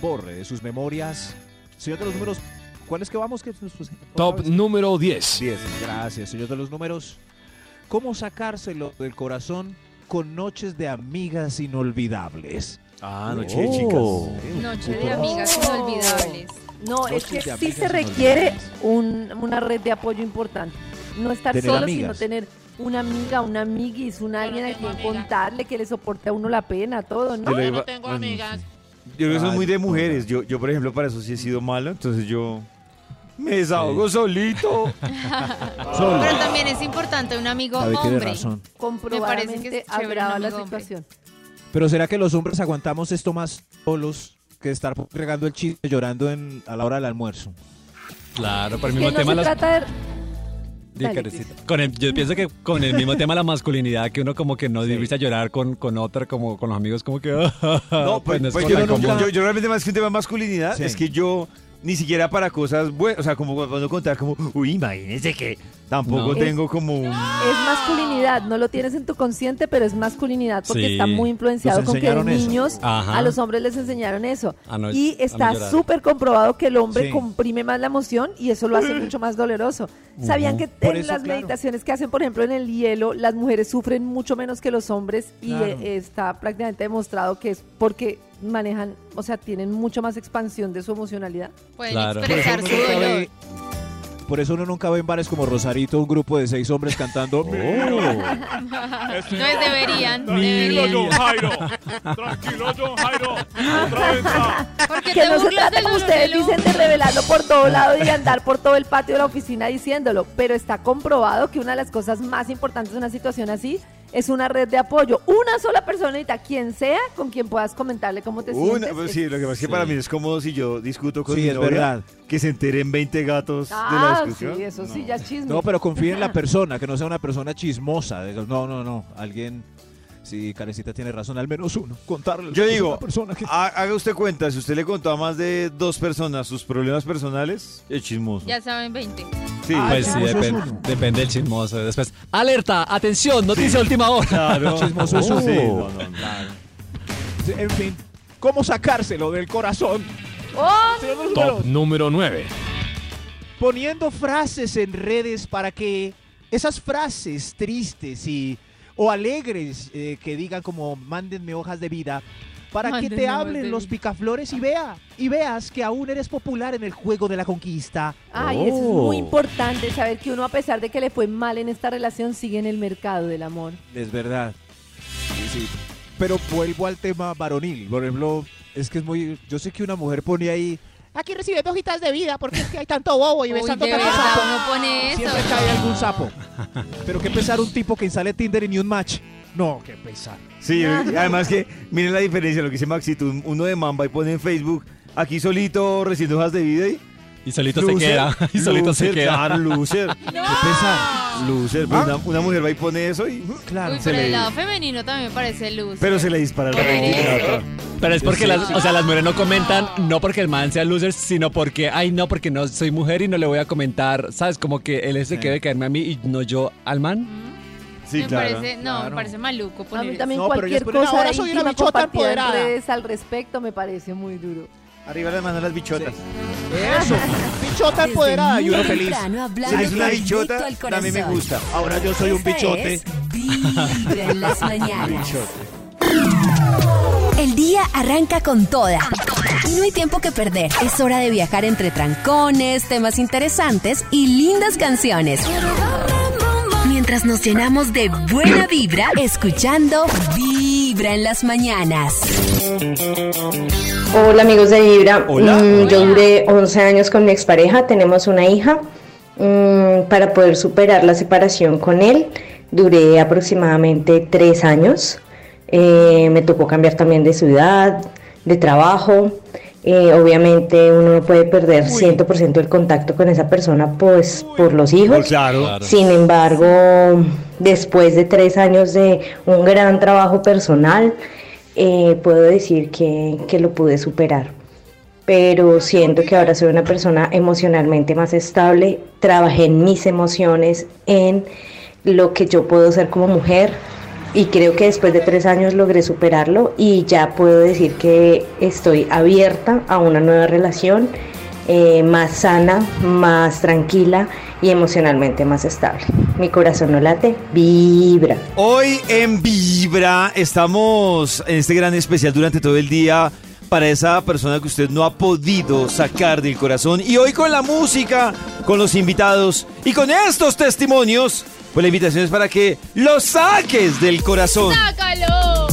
borre de sus memorias. Señor de los números, ¿cuáles que vamos? ¿Qué- pues, Top número 10. Diez. Gracias, señor de los números. ¿Cómo sacárselo del corazón con noches de amigas inolvidables? Ah, noche de chicas. Noche de amigas inolvidables. No, es que sí se requiere un- una red de apoyo importante. No estar Tener solo, amigas. sino tener una amiga, una amiguis, un alguien a quien contarle que le soporte a uno la pena, todo, ¿no? Yo lo iba- bueno, Yo creo que eso es muy de mujeres. Yo, yo, por ejemplo, para eso sí he sido malo. Entonces yo me desahogo solito. Pero también es importante un amigo hombre. Me parece que es agrava la situación. Pero ¿será que los hombres aguantamos esto más solos que estar regando el chiste llorando en, a la hora del almuerzo? Claro, por el mismo no tema se las... trata de... Dale, Karencita. Con el- yo pienso que con el mismo tema de la masculinidad, que uno como que no divisa llorar con, con otra, como con los amigos, como que... No, pues, no es pues como yo, no- yo- yo realmente más que un tema de masculinidad, Sí. es que yo ni siquiera para cosas buenas, o sea, como cuando contar como, uy, imagínense que tampoco No. tengo como un... Es masculinidad, no lo tienes en tu consciente, pero es masculinidad porque Sí. está muy influenciado con que de niños Ajá. a los hombres les enseñaron eso. A no- y no está súper comprobado que el hombre Sí. comprime más la emoción y eso lo hace mucho más doloroso. ¿Sabían que Por en eso, las claro. meditaciones que hacen, por ejemplo, en el hielo, las mujeres sufren mucho menos que los hombres y Claro. eh, está prácticamente demostrado que es porque manejan, o sea, tienen mucho más expansión de su emocionalidad? Pueden Claro. Expresar su dolor. Por eso uno nunca ve en bares como Rosarito un grupo de seis hombres cantando. Entonces deberían, deberían. Jairo. Tranquilo, John Jairo. Otra vez. Porque Que te no se trata como ustedes dicen de revelarlo por todo lado y de andar por todo el patio de la oficina diciéndolo, pero está comprobado que una de las cosas más importantes de una situación así es una red de apoyo. Una sola personita, quien sea, con quien puedas comentarle cómo te Una, sientes. pues sí, lo que pasa es que Sí. para mí es cómodo si yo discuto con Sí, mi es novia, verdad. Que se enteren 20 gatos de la Ah, discusión. sí, eso sí, No. ya es chisme. No, pero confía en la persona, que no sea una persona chismosa. de- No, no, no. Alguien. Sí, Karencita tiene razón, al menos uno. Contarle. Yo a digo, una persona que. ha- haga usted cuenta, si usted le contó a más de dos personas sus problemas personales, es chismoso. Ya saben 20. Sí, Ah, Pues sí, chismoso es depen- uno. depende del chismoso. Después, alerta, atención, noticia de última hora. claro. Chismoso es uno. Sí, no, no, no. En fin, ¿cómo sacárselo del corazón? ¡Oh! Top número 9. Poniendo frases en redes para que esas frases tristes y o alegres eh, que digan como mándenme hojas de vida para que te hablen los picaflores y vea y veas que aún eres popular en el juego de la conquista. Ay, eso es Oh. muy importante, saber que uno, a pesar de que le fue mal en esta relación, sigue en el mercado del amor. Es verdad. Sí, sí. Pero vuelvo al tema varonil. Por ejemplo, es que es muy. Yo sé que una mujer pone ahí. Aquí recibiendo hojitas de vida porque es que hay tanto bobo y Uy, besando tanto verdad, sapo. uno pone eso. Siempre cae algún sapo. Pero qué pesar un tipo que instale Tinder y ni un match. No, qué pesar. Sí, además que miren la diferencia, lo que dice Maxito, un- uno de Mamba y pone en Facebook, aquí solito recibiendo hojas de vida y... Y solito loser, se queda. Y solito se loser, queda. Claro, loser. Qué pesar. Loser. Pues una, una mujer va y pone eso y... Claro. Uy, se pero le- el lado femenino también me parece luz. Pero se le dispara el Pero- Pero es porque Sí. las, o sea, las mujeres no comentan, no porque el man sea loser, sino porque, ay, no, porque no soy mujer y no le voy a comentar, ¿sabes? Como que él es el Sí. que debe caerme a mí y no yo al man. Sí, me claro. parece, no, claro. me parece maluco A poner mí eso. también No, cualquier cosa "Ahora soy una bichota empoderada". redes al respecto me parece muy duro. Arriba las manos las bichotas. Eso. Bichota empoderada y uno feliz. eres una bichota, al a mí me gusta. Ahora yo soy un bichote. es Vibra en las mañanas. El día arranca con toda. Y no hay tiempo que perder. Es hora de viajar entre trancones, temas interesantes y lindas canciones. Mientras nos llenamos de buena vibra, escuchando Vibra en las mañanas. Hola amigos de Vibra, Hola. Mm, yo duré 11 años con mi expareja, tenemos una hija. Mm, para poder superar la separación con él, duré aproximadamente 3 años. Eh, me tocó cambiar también de ciudad, de trabajo. Eh, obviamente uno no puede perder 100% el contacto con esa persona pues por los hijos. Pues claro. Claro. Sin embargo, después de tres años de un gran trabajo personal, eh, puedo decir que, que lo pude superar. Pero siento que ahora soy una persona emocionalmente más estable. Trabajé en mis emociones, en lo que yo puedo ser como mujer. Y creo que después de tres años logré superarlo y ya puedo decir que estoy abierta a una nueva relación eh, más sana, más tranquila y emocionalmente más estable. Mi corazón no late, vibra. Hoy en Vibra estamos en este gran especial durante todo el día para esa persona que usted no ha podido sacar del corazón. Y hoy con la música, con los invitados y con estos testimonios, pues la invitación es para que lo saques del corazón. ¡Sácalo!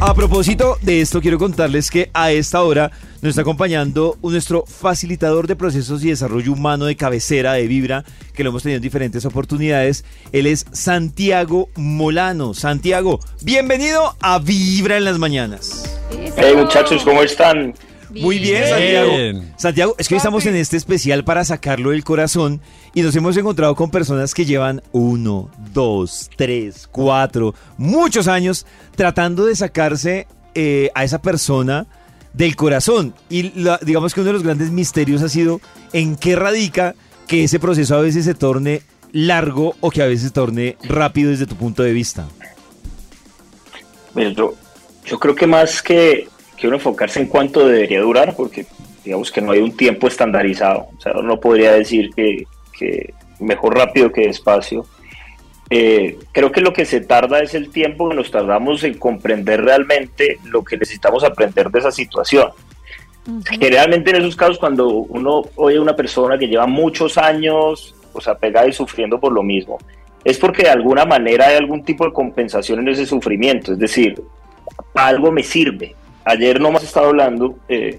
A propósito de esto, quiero contarles que a esta hora nos está acompañando nuestro facilitador de procesos y desarrollo humano de cabecera de Vibra, que lo hemos tenido en diferentes oportunidades. Él es Santiago Molano. Santiago, bienvenido a Vibra en las mañanas. Hey muchachos, ¿cómo están? Muy bien, Santiago. Santiago, es que hoy estamos en este especial para sacarlo del corazón y nos hemos encontrado con personas que llevan uno, dos, tres, cuatro, muchos años tratando de sacarse eh, a esa persona del corazón. Y la- digamos que uno de los grandes misterios ha sido en qué radica que ese proceso a veces se torne largo o que a veces se torne rápido desde tu punto de vista. Yo, yo creo que más que, que uno enfocarse en cuánto debería durar, porque digamos que no hay un tiempo estandarizado, o sea, uno no podría decir que, que mejor rápido que despacio. Eh, creo que lo que se tarda es el tiempo que nos tardamos en comprender realmente lo que necesitamos aprender de esa situación. Generalmente en esos casos cuando uno oye a una persona que lleva muchos años, o sea, pegada y sufriendo por lo mismo, es porque de alguna manera hay algún tipo de compensación en ese sufrimiento, es decir, algo me sirve. Ayer nomás estaba hablando eh,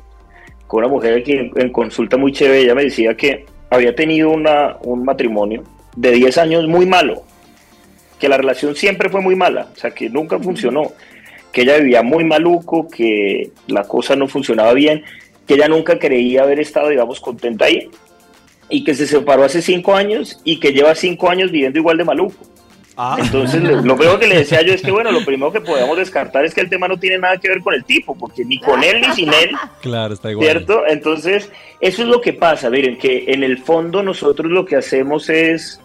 con una mujer que en, en consulta muy chévere, ella me decía que había tenido una, un matrimonio de 10 años muy malo, que la relación siempre fue muy mala, o sea, que nunca funcionó, que ella vivía muy maluco, que la cosa no funcionaba bien, que ella nunca creía haber estado, digamos, contenta ahí, y que se separó hace cinco años y que lleva cinco años viviendo igual de maluco. Entonces, lo, lo primero que le decía yo es que, bueno, lo primero que podemos descartar es que el tema no tiene nada que ver con el tipo, porque ni con él ni sin él Claro, está igual. ¿Cierto? Entonces, eso es lo que pasa. Miren, que en el fondo nosotros lo que hacemos es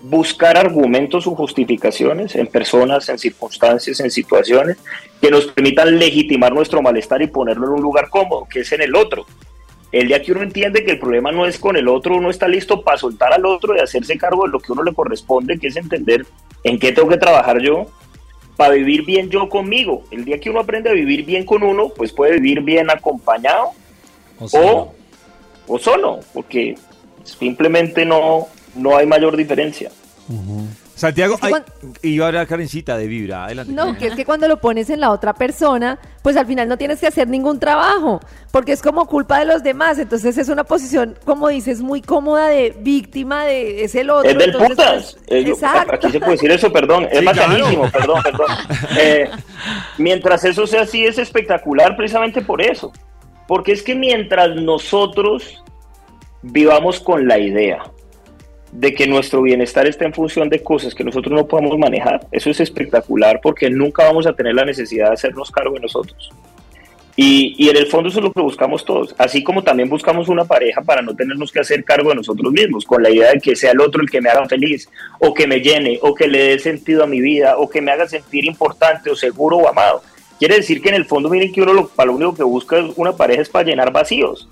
buscar argumentos o justificaciones en personas, en circunstancias, en situaciones que nos permitan legitimar nuestro malestar y ponerlo en un lugar cómodo, que es en el otro. El día que uno entiende que el problema no es con el otro, uno está listo para soltar al otro y hacerse cargo de lo que uno le corresponde, que es entender en qué tengo que trabajar yo para vivir bien yo conmigo. El día que uno aprende a vivir bien con uno, pues puede vivir bien acompañado o, o solo, porque simplemente no, no hay mayor diferencia. Santiago, Es que ay, cuan- iba a hablar Karencita de Vibra. Adelante. No, que es que cuando lo pones en la otra persona, pues al final no tienes que hacer ningún trabajo, porque es como culpa de los demás. Entonces es una posición, como dices, muy cómoda de víctima de es el otro. Es del entonces, putas. pues, Eh, exacto. Aquí se puede decir eso, perdón. Es Sí, bacanísimo, claro. perdón, perdón. Eh, mientras eso sea así, es espectacular precisamente por eso. Porque es que mientras nosotros vivamos con la idea de que nuestro bienestar está en función de cosas que nosotros no podemos manejar, eso es espectacular porque nunca vamos a tener la necesidad de hacernos cargo de nosotros. Y, y en el fondo eso es lo que buscamos todos, así como también buscamos una pareja para no tenernos que hacer cargo de nosotros mismos, con la idea de que sea el otro el que me haga feliz, o que me llene, o que le dé sentido a mi vida, o que me haga sentir importante, o seguro, o amado. Quiere decir que en el fondo, miren que uno lo, para lo único que busca una pareja es para llenar vacíos.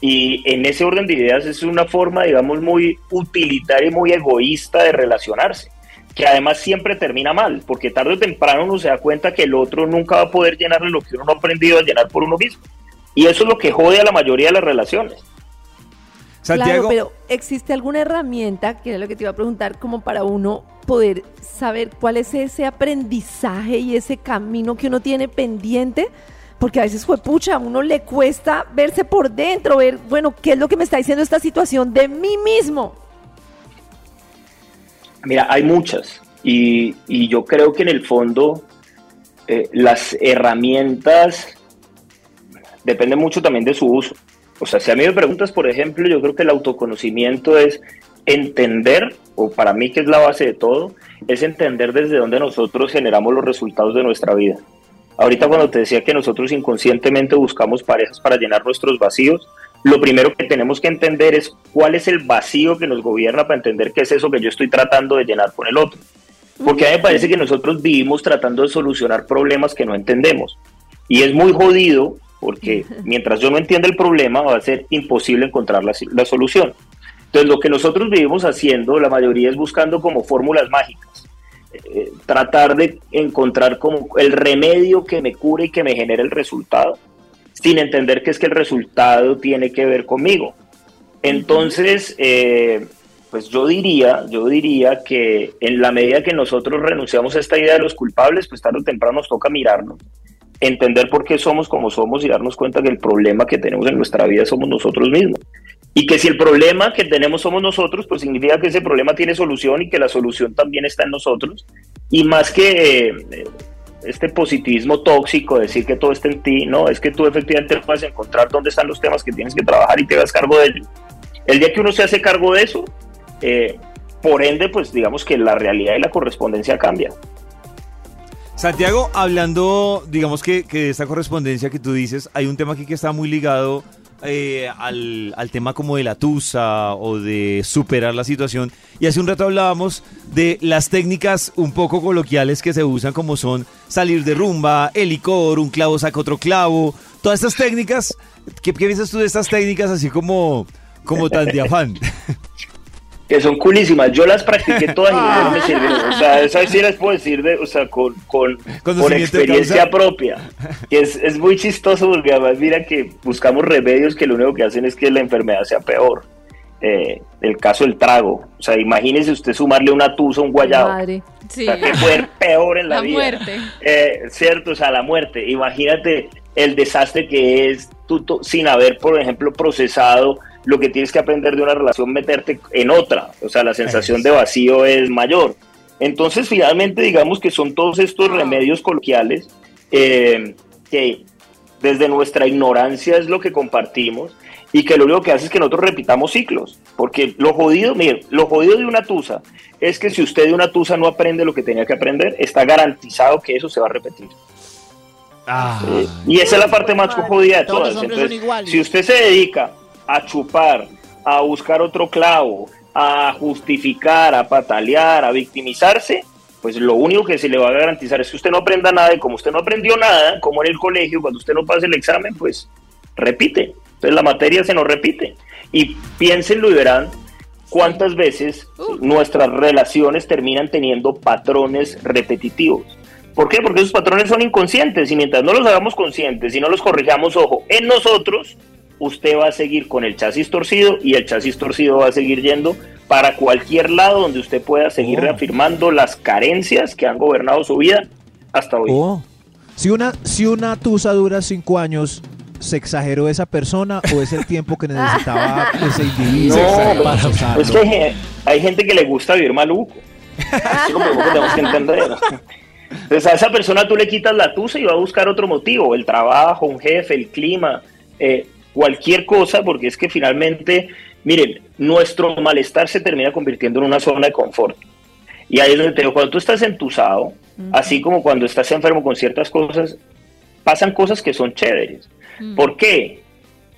Y en ese orden de ideas es una forma, digamos, muy utilitaria y muy egoísta de relacionarse, que además siempre termina mal, porque tarde o temprano uno se da cuenta que el otro nunca va a poder llenarle lo que uno no ha aprendido a llenar por uno mismo. Y eso es lo que jode a la mayoría de las relaciones. Claro, pero ¿existe alguna herramienta, que era lo que te iba a preguntar, como para uno poder saber cuál es ese aprendizaje y ese camino que uno tiene pendiente? Porque a veces fue pucha, a uno le cuesta verse por dentro, ver, bueno, ¿qué es lo que me está diciendo esta situación de mí mismo? Mira, hay muchas. Y, yo creo que en el fondo eh, las herramientas dependen mucho también de su uso. O sea, si a mí me preguntas, por ejemplo, yo creo que el autoconocimiento es entender, o para mí que es la base de todo, es entender desde dónde nosotros generamos los resultados de nuestra vida. Ahorita cuando te decía que nosotros inconscientemente buscamos parejas para llenar nuestros vacíos, lo primero que tenemos que entender es cuál es el vacío que nos gobierna para entender qué es eso que yo estoy tratando de llenar con el otro. Porque a mí me parece que nosotros vivimos tratando de solucionar problemas que no entendemos. Y es muy jodido porque mientras yo no entienda el problema va a ser imposible encontrar la, la solución. Entonces lo que nosotros vivimos haciendo, la mayoría es buscando como fórmulas mágicas. Eh, tratar de encontrar como el remedio que me cure y que me genere el resultado, sin entender que es que el resultado tiene que ver conmigo. Entonces, eh, pues yo diría, yo diría que en la medida que nosotros renunciamos a esta idea de los culpables, pues tarde o temprano nos toca mirarnos entender por qué somos como somos y darnos cuenta que el problema que tenemos en nuestra vida somos nosotros mismos. Y que si el problema que tenemos somos nosotros, pues significa que ese problema tiene solución y que la solución también está en nosotros. Y más que eh, este positivismo tóxico, decir que todo está en ti, no, es que tú efectivamente puedes encontrar dónde están los temas que tienes que trabajar y te hagas cargo de ellos. El día que uno se hace cargo de eso, eh, por ende, pues digamos que la realidad y la correspondencia cambia. Santiago, hablando, digamos que, que de esta correspondencia que tú dices, hay un tema aquí que está muy ligado eh, al, al tema como de la tusa o de superar la situación. Y hace un rato hablábamos de las técnicas un poco coloquiales que se usan como son salir de rumba, el licor, un clavo saca otro clavo, todas estas técnicas. ¿Qué, qué piensas tú de estas técnicas así como, como tan de afán? que son culísimas. Yo las practiqué todas y no me sirvieron. O sea, esas sí las puedo decir de, o sea, con, con, por experiencia propia. Que es, es muy chistoso porque además mira que buscamos remedios que lo único que hacen es que la enfermedad sea peor. Eh, el caso del trago. O sea, imagínese usted sumarle una tusa a un guayabo. Madre. Sí. O sea, que fue peor en la, La vida. muerte. Eh, cierto, o sea, la muerte. Imagínate el desastre que es tú sin haber, por ejemplo, procesado lo que tienes que aprender de una relación, meterte en otra. O sea, la sensación de vacío es mayor. Entonces, finalmente, digamos que son todos estos remedios coloquiales eh, que desde nuestra ignorancia es lo que compartimos y que lo único que hace es que nosotros repitamos ciclos. Porque lo jodido, mire, lo jodido de una tusa es que si usted de una tusa no aprende lo que tenía que aprender, está garantizado que eso se va a repetir. Eh, y esa es la parte más jodida de todas. Entonces, si usted se dedica a chupar, a buscar otro clavo, a justificar, a patalear, a victimizarse, pues lo único que se le va a garantizar es que usted no aprenda nada y como usted no aprendió nada, como en el colegio, cuando usted no pase el examen, pues repite. Entonces la materia se nos repite. Y piénsenlo y verán cuántas veces nuestras relaciones terminan teniendo patrones repetitivos. ¿Por qué? Porque esos patrones son inconscientes y mientras no los hagamos conscientes y no los corrijamos, ojo, en nosotros, usted va a seguir con el chasis torcido y el chasis torcido va a seguir yendo para cualquier lado donde usted pueda seguir reafirmando las carencias que han gobernado su vida hasta hoy. Oh. Si una, si una tusa dura cinco años, ¿se exageró esa persona o es el tiempo que necesitaba ese individuo No, para procesarlo? es que hay, gen- hay gente que le gusta vivir maluco. Así como que tenemos que entender. Entonces a esa persona tú le quitas la tusa y va a buscar otro motivo, el trabajo, un jefe, el clima, eh, cualquier cosa, porque es que finalmente, miren, nuestro malestar se termina convirtiendo en una zona de confort. Y ahí es donde te digo, cuando tú estás entusado, así como cuando estás enfermo con ciertas cosas, pasan cosas que son chéveres. ¿Por qué?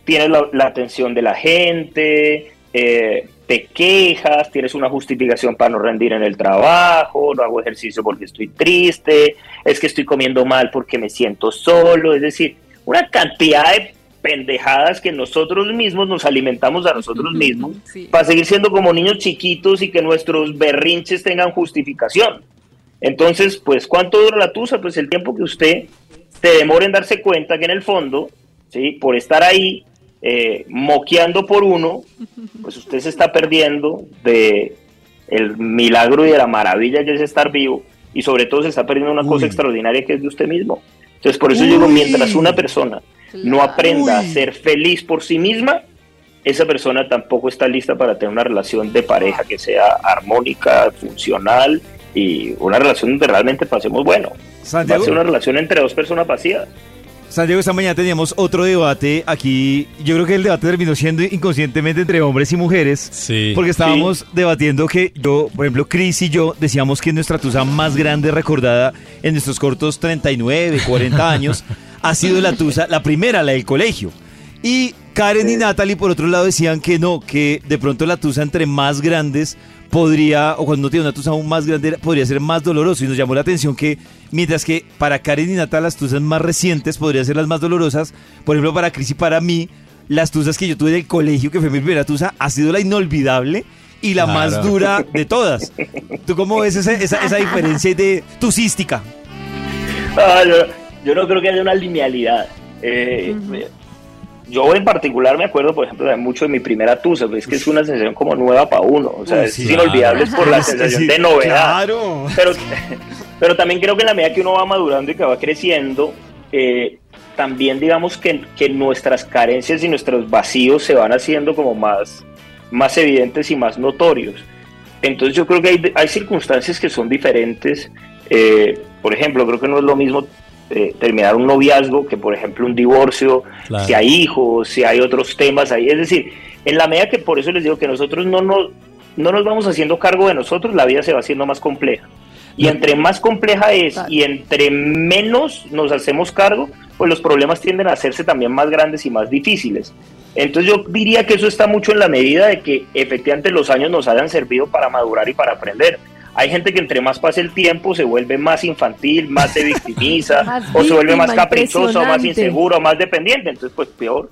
Tienes la, la atención de la gente, eh, te quejas, tienes una justificación para no rendir en el trabajo, no hago ejercicio porque estoy triste, es que estoy comiendo mal porque me siento solo, es decir, una cantidad de pendejadas que nosotros mismos nos alimentamos a nosotros mismos para seguir siendo como niños chiquitos y que nuestros berrinches tengan justificación. Entonces, pues, ¿cuánto dura la tusa? Pues el tiempo que usted se demore en darse cuenta que en el fondo, ¿sí? por estar ahí eh, moqueando por uno, pues usted se está perdiendo de el milagro y de la maravilla que es estar vivo y sobre todo se está perdiendo una cosa extraordinaria que es de usted mismo. Entonces, por eso digo, mientras una persona no aprenda a ser feliz por sí misma, esa persona tampoco está lista para tener una relación de pareja que sea armónica, funcional y una relación donde realmente pasemos bueno. Va a Santiago. ser una relación entre dos personas pasivas. Santiago, esta mañana teníamos otro debate aquí. Yo creo que el debate terminó siendo inconscientemente entre hombres y mujeres. Sí. Porque estábamos debatiendo que yo, por ejemplo, Chris y yo decíamos que nuestra tusa más grande recordada en nuestros cortos 39, 40 años ha sido la tusa, la primera, la del colegio. Y Karen y Natalie, por otro lado, decían que no, que de pronto la tusa entre más grandes podría, o cuando uno tiene una tusa aún más grande, podría ser más doloroso. Y nos llamó la atención que, mientras que para Karen y Natalie las tusas más recientes podrían ser las más dolorosas, por ejemplo, para Chris y para mí, las tusas que yo tuve del colegio, que fue mi primera tusa, ha sido la inolvidable y la Claro. más dura de todas. ¿Tú cómo ves esa, esa, esa diferencia de tusística? Ah, yo, yo no creo que haya una linealidad. Eh, Yo en particular me acuerdo, por ejemplo, de mucho de mi primera tusa, pues es que es una sensación como nueva para uno, o sea, Uy, es inolvidable por la sensación de novedad. claro. Pero, pero también creo que en la medida que uno va madurando y que va creciendo, eh, también digamos que, que nuestras carencias y nuestros vacíos se van haciendo como más, más evidentes y más notorios. Entonces yo creo que hay, hay circunstancias que son diferentes. Eh, por ejemplo, creo que no es lo mismo eh, terminar un noviazgo que, por ejemplo, un divorcio, Claro. si hay hijos, si hay otros temas ahí. Es decir, en la medida que por eso les digo que nosotros no nos, no nos vamos haciendo cargo de nosotros, la vida se va haciendo más compleja. Y entre más compleja es y entre menos nos hacemos cargo, pues los problemas tienden a hacerse también más grandes y más difíciles. Entonces yo diría que eso está mucho en la medida de que efectivamente los años nos hayan servido para madurar y para aprender. Hay gente que entre más pasa el tiempo se vuelve más infantil, más se victimiza, Más o se vuelve más caprichoso, más inseguro, más dependiente. Entonces pues peor.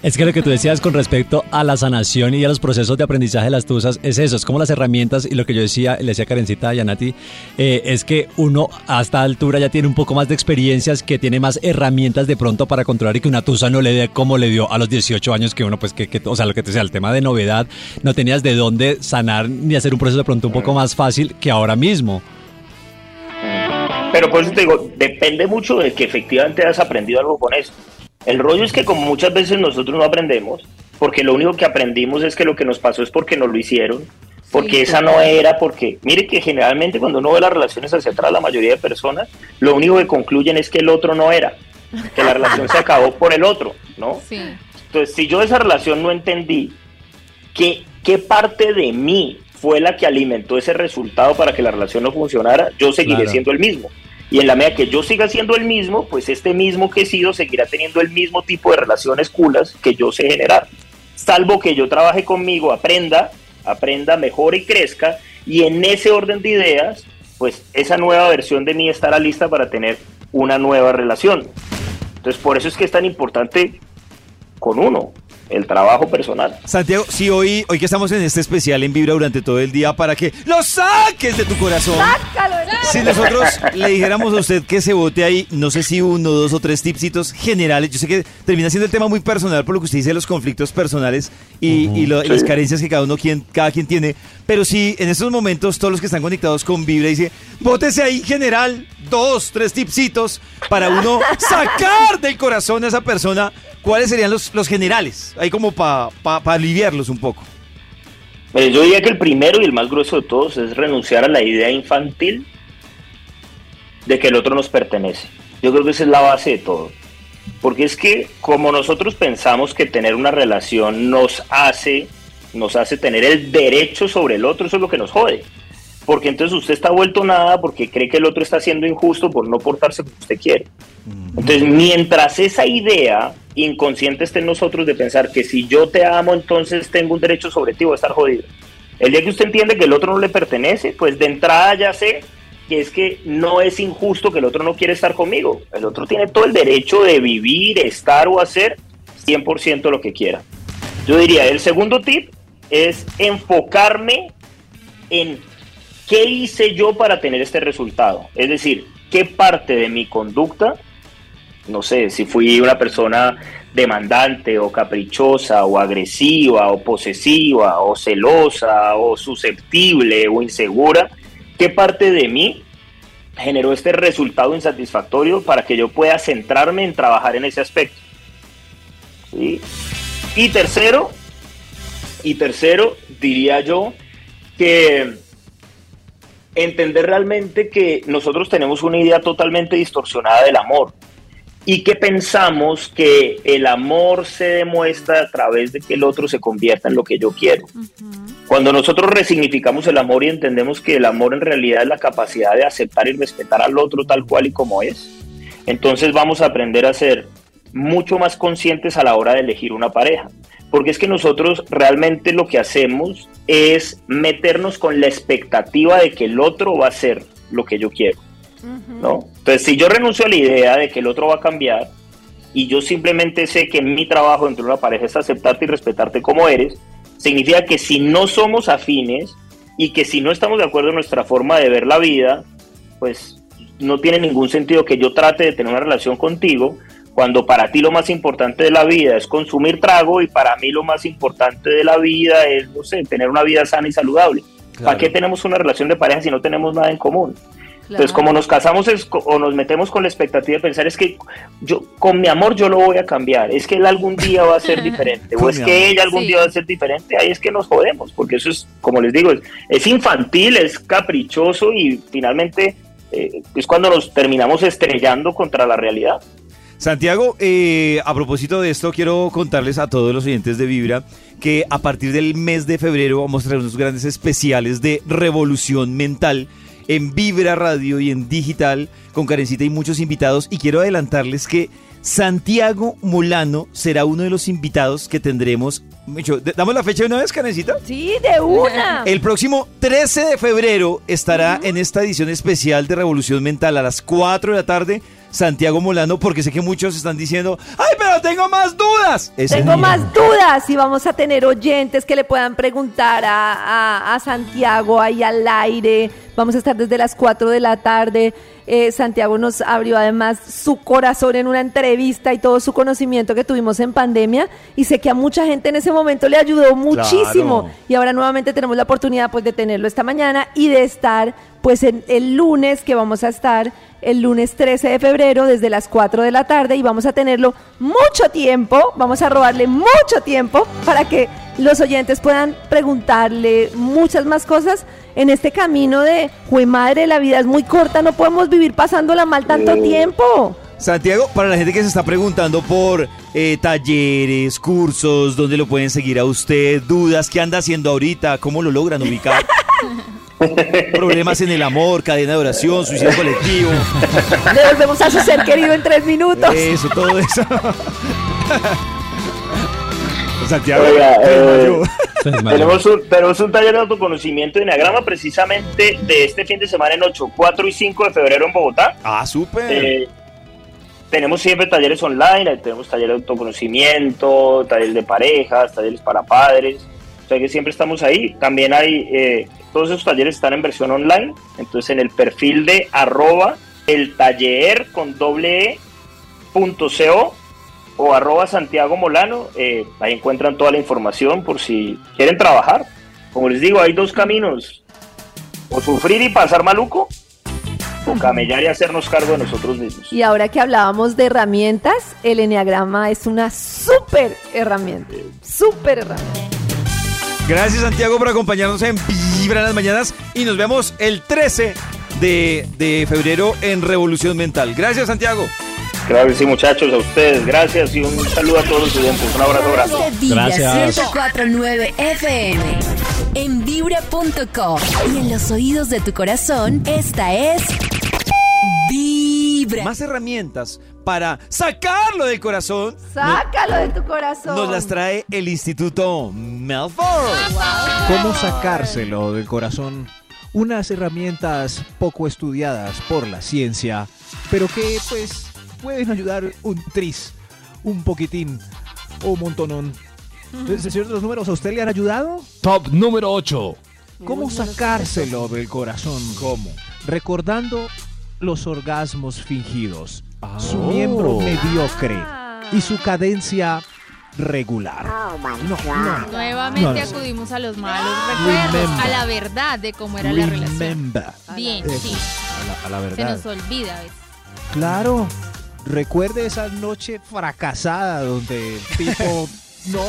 Es que lo que tú decías con respecto a la sanación y a los procesos de aprendizaje de las tusas es eso, es como las herramientas y lo que yo decía, le decía Karencita a Nati, eh, es que uno a esta altura ya tiene un poco más de experiencias, que tiene más herramientas de pronto para controlar y que una tusa no le dé como le dio a los 18 años que uno pues que, o sea, lo que te decía, el tema de novedad, no tenías de dónde sanar ni hacer un proceso de pronto un poco más fácil que ahora mismo. Pero por eso te digo, depende mucho de que efectivamente has aprendido algo con eso. El rollo es que como muchas veces nosotros no aprendemos, porque lo único que aprendimos es que lo que nos pasó es porque nos lo hicieron, porque esa no era, porque mire que generalmente cuando uno ve las relaciones hacia atrás, la mayoría de personas, lo único que concluyen es que el otro no era, que la relación se acabó por el otro, ¿no? Sí. Entonces, si yo de esa relación no entendí qué, qué parte de mí fue la que alimentó ese resultado para que la relación no funcionara, yo seguiré Claro. siendo el mismo. Y en la medida que yo siga siendo el mismo, pues este mismo que he sido seguirá teniendo el mismo tipo de relaciones culas que yo sé generar. Salvo que yo trabaje conmigo, aprenda, aprenda, mejore y crezca. Y en ese orden de ideas, pues esa nueva versión de mí estará lista para tener una nueva relación. Entonces, por eso es que es tan importante con uno, el trabajo personal. Santiago, sí, hoy, hoy que estamos en este especial en Vibra durante todo el día para que lo saques de tu corazón. Si nosotros le dijéramos a usted que se vote ahí, no sé si uno, dos o tres tipsitos generales, yo sé que termina siendo el tema muy personal por lo que usted dice, los conflictos personales y, y lo- y las Sí. carencias que cada uno quien, cada quien tiene, pero si en estos momentos todos los que están conectados con Vibra dice, vótese ahí general, dos, tres tipsitos para uno sacar del corazón a esa persona, ¿cuáles serían los, los generales? Ahí como para aliviarlos un poco. Eh, yo diría que el primero y el más grueso de todos es renunciar a la idea infantil de que el otro nos pertenece. Yo creo que esa es la base de todo. Porque es que como nosotros pensamos que tener una relación nos hace, nos hace tener el derecho sobre el otro, eso es lo que nos jode. Porque entonces usted está vuelto nada porque cree que el otro está siendo injusto por no portarse como usted quiere. Entonces, mientras esa idea inconsciente esté en nosotros de pensar que si yo te amo, entonces tengo un derecho sobre ti, voy a estar jodido. El día que usted entiende que el otro no le pertenece, pues de entrada ya sé que es que no es injusto que el otro no quiere estar conmigo. El otro tiene todo el derecho de vivir, estar o hacer 100% lo que quiera. Yo diría, el segundo tip es enfocarme en qué hice yo para tener este resultado. Es decir, qué parte de mi conducta, no sé, si fui una persona demandante o caprichosa o agresiva o posesiva o celosa o susceptible o insegura, qué parte de mí generó este resultado insatisfactorio para que yo pueda centrarme en trabajar en ese aspecto. Y tercero, y tercero, diría yo que entender realmente que nosotros tenemos una idea totalmente distorsionada del amor y que pensamos que el amor se demuestra a través de que el otro se convierta en lo que yo quiero. Cuando nosotros resignificamos el amor y entendemos que el amor en realidad es la capacidad de aceptar y respetar al otro tal cual y como es, entonces vamos a aprender a ser mucho más conscientes a la hora de elegir una pareja. Porque es que nosotros realmente lo que hacemos es meternos con la expectativa de que el otro va a ser lo que yo quiero. ¿no? Entonces, si yo renuncio a la idea de que el otro va a cambiar y yo simplemente sé que mi trabajo dentro de una pareja es aceptarte y respetarte como eres, significa que si no somos afines y que si no estamos de acuerdo en nuestra forma de ver la vida, pues no tiene ningún sentido que yo trate de tener una relación contigo cuando para ti lo más importante de la vida es consumir trago y para mí lo más importante de la vida es, no sé, tener una vida sana y saludable. ¿Para qué tenemos una relación de pareja si no tenemos nada en común? Entonces, como nos casamos es o nos metemos con la expectativa de pensar, es que yo con mi amor yo lo voy a cambiar, es que él algún día va a ser diferente, o es que ella algún Sí. día va a ser diferente, ahí es que nos jodemos, porque eso es, como les digo, es, es infantil, es caprichoso y finalmente eh, es cuando nos terminamos estrellando contra la realidad. Santiago, eh, a propósito de esto, quiero contarles a todos los oyentes de Vibra que a partir del mes de febrero vamos a traer unos grandes especiales de revolución mental en Vibra Radio y en digital con Karencita y muchos invitados. Y quiero adelantarles que Santiago Molano será uno de los invitados que tendremos. ¿Damos la fecha de una vez, Karencita? Sí, de una. El próximo 13 de febrero estará en esta edición especial de Revolución Mental a las 4 de la tarde Santiago Molano, porque sé que muchos están diciendo, ¡ay, pero tengo más dudas! Ese Tengo día. más dudas y vamos a tener oyentes que le puedan preguntar a, a- a Santiago ahí al aire. Vamos a estar desde las 4 de la tarde. Eh, Santiago nos abrió además su corazón en una entrevista y todo su conocimiento que tuvimos en pandemia. Y sé que a mucha gente en ese momento le ayudó muchísimo. Claro. Y ahora nuevamente tenemos la oportunidad pues de tenerlo esta mañana y de estar pues en el lunes que vamos a estar el lunes 13 de febrero desde las 4 de la tarde y vamos a tenerlo mucho tiempo, vamos a robarle mucho tiempo para que los oyentes puedan preguntarle muchas más cosas en este camino de, jue madre, la vida es muy corta, no podemos vivir pasándola mal tanto tiempo. Santiago, para la gente que se está preguntando por eh, talleres, cursos, dónde lo pueden seguir a usted, dudas, qué anda haciendo ahorita, cómo lo logran ubicar. Problemas en el amor, cadena de oración, suicidio colectivo. Le volvemos a su ser querido en tres minutos. Eso, todo eso. Santiago, Oiga, eh. Tenemos un, tenemos un taller de autoconocimiento de Enneagrama precisamente de este fin de semana en 8, 4 y 5 de febrero en Bogotá. Ah, súper. Eh, tenemos siempre talleres online, tenemos talleres de autoconocimiento, talleres de parejas, talleres para padres. O sea que siempre estamos ahí. También hay, eh, todos esos talleres están en versión online. Entonces en el perfil de arroba el taller con doble e punto co o arroba Santiago Molano, eh, ahí encuentran toda la información por si quieren trabajar. Como les digo, hay dos caminos. O sufrir y pasar maluco, o camellar y hacernos cargo de nosotros mismos. Y ahora que hablábamos de herramientas, el enneagrama es una súper herramienta. Súper herramienta. Gracias Santiago por acompañarnos en Vibra en las mañanas y nos vemos el 13 de, de febrero en Revolución Mental. Gracias Santiago. Claro que sí, muchachos, a ustedes, gracias y un saludo a todos los estudiantes. Un abrazo grande. Gracias. 104.9 FM. En vibra.com. Y en los oídos de tu corazón, esta es. Vibra. Más herramientas para sacarlo del corazón. Sácalo de tu corazón. Nos las trae el Instituto Melford. ¿Cómo sacárselo del corazón? Unas herramientas poco estudiadas por la ciencia, pero que pues pueden ayudar un tris, un poquitín o un montonón. Entonces, señor de los números, ¿a usted le han ayudado? Top número 8. ¿Cómo sacárselo del corazón? ¿Cómo? Recordando los orgasmos fingidos, su miembro mediocre y su cadencia regular. No, no. Nuevamente No, no. acudimos a los malos recuerdos, Remember. a la verdad de cómo era la relación. Bien, sí. a la, a la Se verdad. nos olvida a veces. Claro. Recuerde esa noche fracasada donde el tipo no,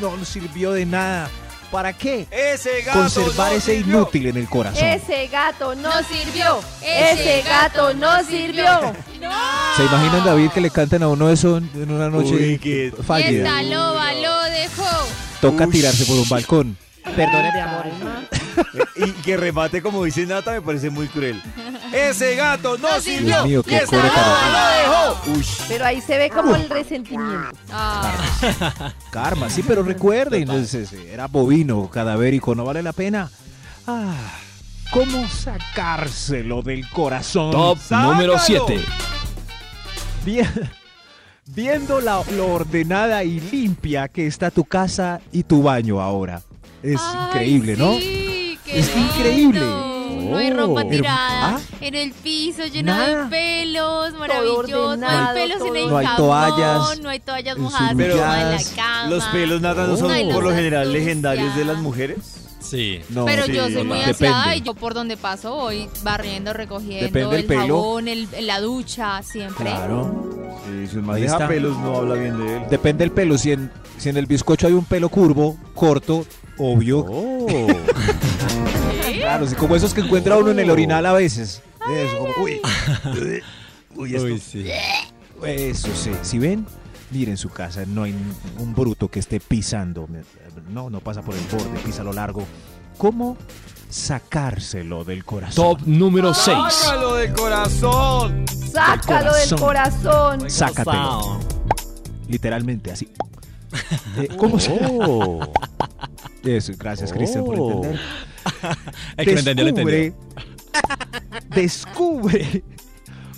no sirvió de nada. ¿Para qué? Ese gato Conservar no ese sirvió. inútil en el corazón. Ese gato no, sirvió. Ese gato no sirvió. ¿Se imaginan, David, que le canten a uno eso en en una noche Uy, qué- Y fallida? esta loba lo dejó. Toca Uy. tirarse por un balcón. Perdone, mi amor. Y que remate como dice Nata me parece muy cruel. Ese gato no, sirvió. Dios mío, y pobre lo dejó. Uy. Pero ahí se ve como el resentimiento. Ah, Karma, sí, pero recuerden, entonces, era bovino, cadavérico, no vale la pena. Ah, ¿cómo sacárselo del corazón? Top número ¡Sácalo! 7. Bien- viendo la- lo ordenada y limpia que está tu casa y tu baño ahora. Es ay, increíble, ¿no? Sí, qué Es lindo. increíble. No hay ropa Oh. tirada ¿Ah? en el piso lleno Nada. de pelos, maravilloso. No hay pelos en el No hay jabón, toallas no hay toallas en mojadas Pero de la cama. Los pelos Nata no son No por lo general legendarios de las mujeres. Sí. No, Pero sí, yo soy muy ansiada y yo por donde paso voy barriendo, recogiendo Depende el el pelo. jabón, el, la ducha, siempre. Claro. Sí, si el man Ahí deja está. pelos, no habla bien de él. Depende del pelo. Si en, si en el bizcocho hay un pelo curvo, corto, obvio. Claro, sí, como esos que encuentra uno en el orinal a veces. Eso, como, uy. Uy, esto. Uy, sí. Eso sí. Si ven, miren su casa. No hay un bruto que esté pisando. No, no pasa por el borde, pisa a lo largo. ¿Cómo sacárselo del corazón? Top número 6. ¡Sácalo del corazón! Sácalo del corazón. corazón. Sácatelo. Literalmente, así. Eh, ¿Cómo se Oh. Eso, gracias, Cristian, por entender. El que lo entendió, lo entendió. descubre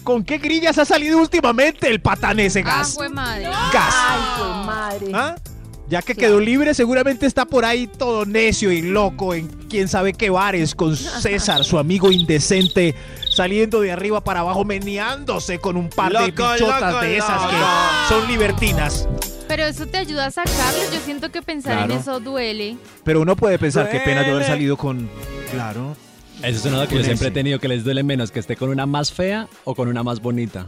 con qué grillas ha salido últimamente el patán ese Ah, gas. fue madre. Gas. Ay, pues madre. ¿Ah? Ya que quedó libre, seguramente está por ahí todo necio y loco en quién sabe qué bares con César, su amigo indecente, saliendo de arriba para abajo, meneándose con un par de pichotas loco, de esas loco. que son libertinas. Pero eso te ayuda a sacarlo. Yo siento que pensar Claro. en eso duele. Pero uno puede pensar qué pena de haber Duele. salido con. Claro. Eso es una duda que yo siempre he tenido, que les duele menos que esté con una más fea o con una más bonita.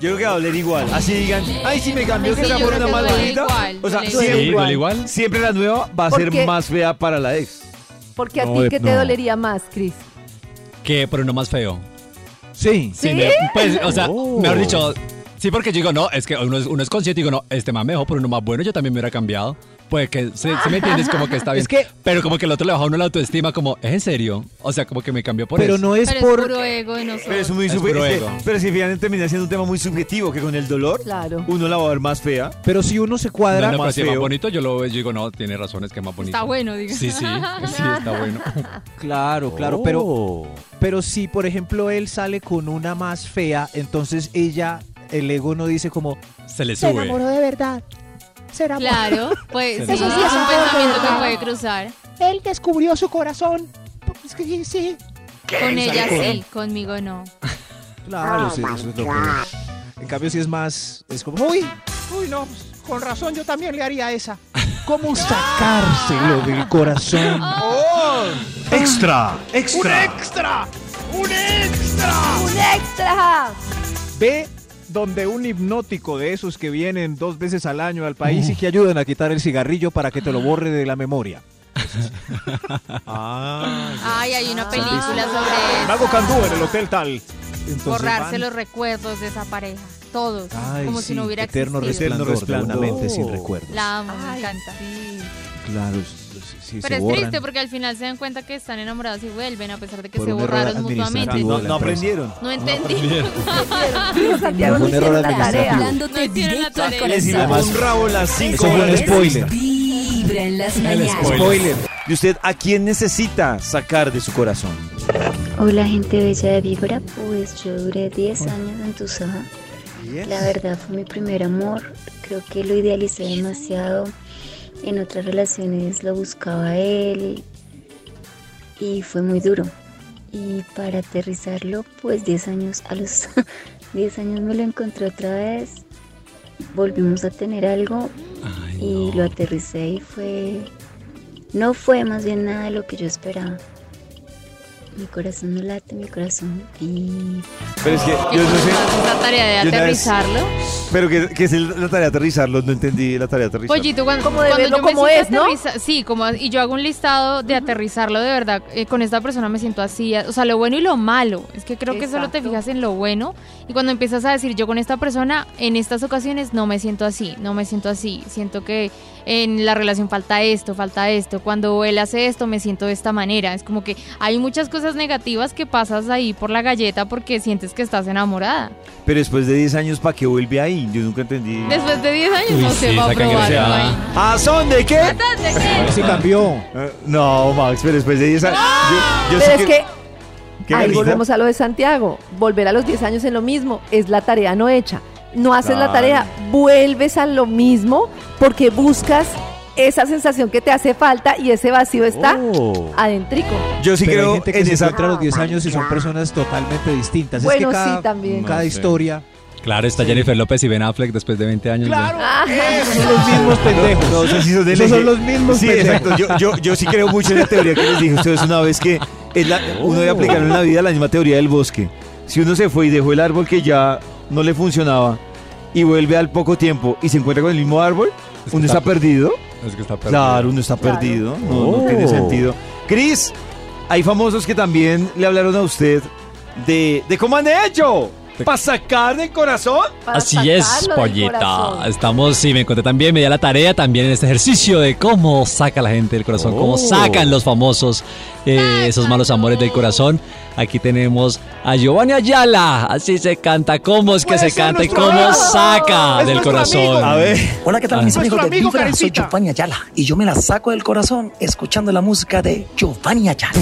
Yo creo que va a doler igual. Así digan, ay, si me cambió Sí, que sea yo por una más duele bonita. igual, o sea, duele siempre, Sí, duele igual. siempre la nueva va a ser más fea para la ex. Porque a No, ti, ¿qué te dolería más, Cris? Que por uno más feo. Sí. Sí, me- pues, o sea, Oh. mejor dicho, sí, porque yo digo, no, es que uno es, uno es consciente y digo, no, este más mejor, por uno más bueno, yo también me hubiera cambiado. Pues que, ¿sí, sí me entiendes? Como que está bien. Es que- Pero como que el otro le baja a uno la autoestima, como, ¿es en serio? O sea, como que me cambió por Pero eso. no es Pero por. es puro ego de nosotros. Pero es muy Es puro ego. Pero si finalmente termina siendo un tema muy subjetivo, que con el dolor, Claro. uno la va a ver más fea. Pero si uno se No, cuadra. no, pero más si es más feo. bonito, yo lo veo y digo, no, tiene razón, es que es más bonito. Está bueno, digo. Sí, sí, sí, está bueno. Claro, claro, pero, pero si por ejemplo él sale con una más fea, entonces ella, el ego no dice como, Se le sube. de verdad. Será Claro, pues sí, Eso es sí un es un pensamiento poco que de- puede cruzar. Él descubrió su corazón. Es que sí. Con ella sí, conmigo no. Claro, sí, eso es lo que. En cambio, si es más, es como, uy, uy, no, pues, con razón yo también le haría esa. ¿Cómo sacárselo del corazón? Extra, extra. extra! ¡Un extra! ¡Un extra! Ve donde un hipnótico de esos que vienen dos veces al año al país y que ayudan a quitar el cigarrillo para que te lo borre de la memoria. Ah, Ay, hay una película sobre Mago. Candú en el hotel tal. Entonces borrarse van- los recuerdos de esa pareja. Todos. Ay, como sí, si no hubiera eterno existido. resplandor, Eterno de una resplandor. mente sin recuerdos. La amo, me Ay, encanta. Claro, s- si Pero se es borran. triste porque al final se dan cuenta que están enamorados y vuelven a pesar de que Por se un error borraron administrativo mutuamente. no, de la no empresa. aprendieron. No entendí. Santiago no Fue un error hicieron la administrativo. tarea. Hablándote No hicieron la directo al tarea. Les iba corazón. un rabo las 5 Eso fue un spoiler. Vibra en las mañanas. Spoiler. ¿Y usted a quién necesita sacar de su corazón? Hola gente bella de Vibra, pues yo duré 10 años en Tucson. La verdad fue mi primer amor, creo que lo idealicé demasiado. En otras relaciones lo buscaba él y fue muy duro. Y para aterrizarlo, pues 10 años, a los 10 años me lo encontré otra vez. Volvimos a tener algo y lo aterricé y fue... No fue más bien nada de lo que yo esperaba. Mi corazón no late, mi corazón y Pero es que ¿Qué yo no sé. esa tarea de yo vez- aterrizarlo? Pero que, que es el- la tarea de aterrizarlo, no entendí la tarea de aterrizarlo. Pollito, cuando, Como de cuando verlo yo me como es, ¿no? Sí, como, y yo hago un listado de aterrizarlo de verdad. eh, con esta persona me siento así. O sea, lo bueno y lo malo. Es que creo que solo te fijas en lo bueno. Y cuando empiezas a decir, yo con esta persona, en estas ocasiones no me siento así, no me siento así. Siento que en la relación falta esto, falta esto. Cuando él hace esto, me siento de esta manera. Es como que hay muchas cosas negativas que pasas ahí por la galleta porque sientes que estás enamorada. Pero después de 10 años, ¿para qué vuelve ahí? Yo nunca entendí. Después de 10 años Uy, no sí, se va a probar. ¿A son de qué? ¿De qué? Sí cambió. Eh, no, Max, pero después de 10 años. Yo, yo Pero sí es que ¿Qué, ahí volvemos a lo de Santiago. Volver a los 10 años en lo mismo es la tarea no hecha. No haces la Claro. tarea, vuelves a lo mismo porque buscas esa sensación que te hace falta y ese vacío está Oh. adentrico. Yo sí Pero hay creo gente que en se esa. encuentra a los 10 años y son personas totalmente distintas. Bueno, es que cada, sí, también. cada No sé. historia Claro, está Jennifer López y Ben Affleck después de 20 años. Claro, de- esos son los mismos pendejos. No, esos sí son Esos son los mismos Sí, pendejos. exacto. Yo, yo, yo sí creo mucho en la teoría que les dije a ustedes una vez que es la- uno debe aplicar en la vida la misma teoría del bosque. Si uno se fue y dejó el árbol que ya no le funcionaba y vuelve al poco tiempo y se encuentra con el mismo árbol, Es que uno está- está perdido. Es que está perdido. Claro, uno está perdido. No, no Oh. tiene sentido. Cris, hay famosos que también le hablaron a usted de, de cómo han hecho. ¿Para sacar del corazón? Para Así es, pollita. Estamos, sí, me encontré también, me di a la tarea también en este ejercicio de cómo saca la gente del corazón, cómo Oh. sacan los famosos eh, esos malos amores del corazón. Aquí tenemos a Giovanni Ayala, así se canta, cómo es que Puede se canta y cómo amigo. saca Es del corazón. amigo. A ver. Hola, ¿qué tal Ah. mis amigos de amigo Vibra? Soy. Giovanni Ayala y yo me la saco del corazón escuchando la música de Giovanni Ayala.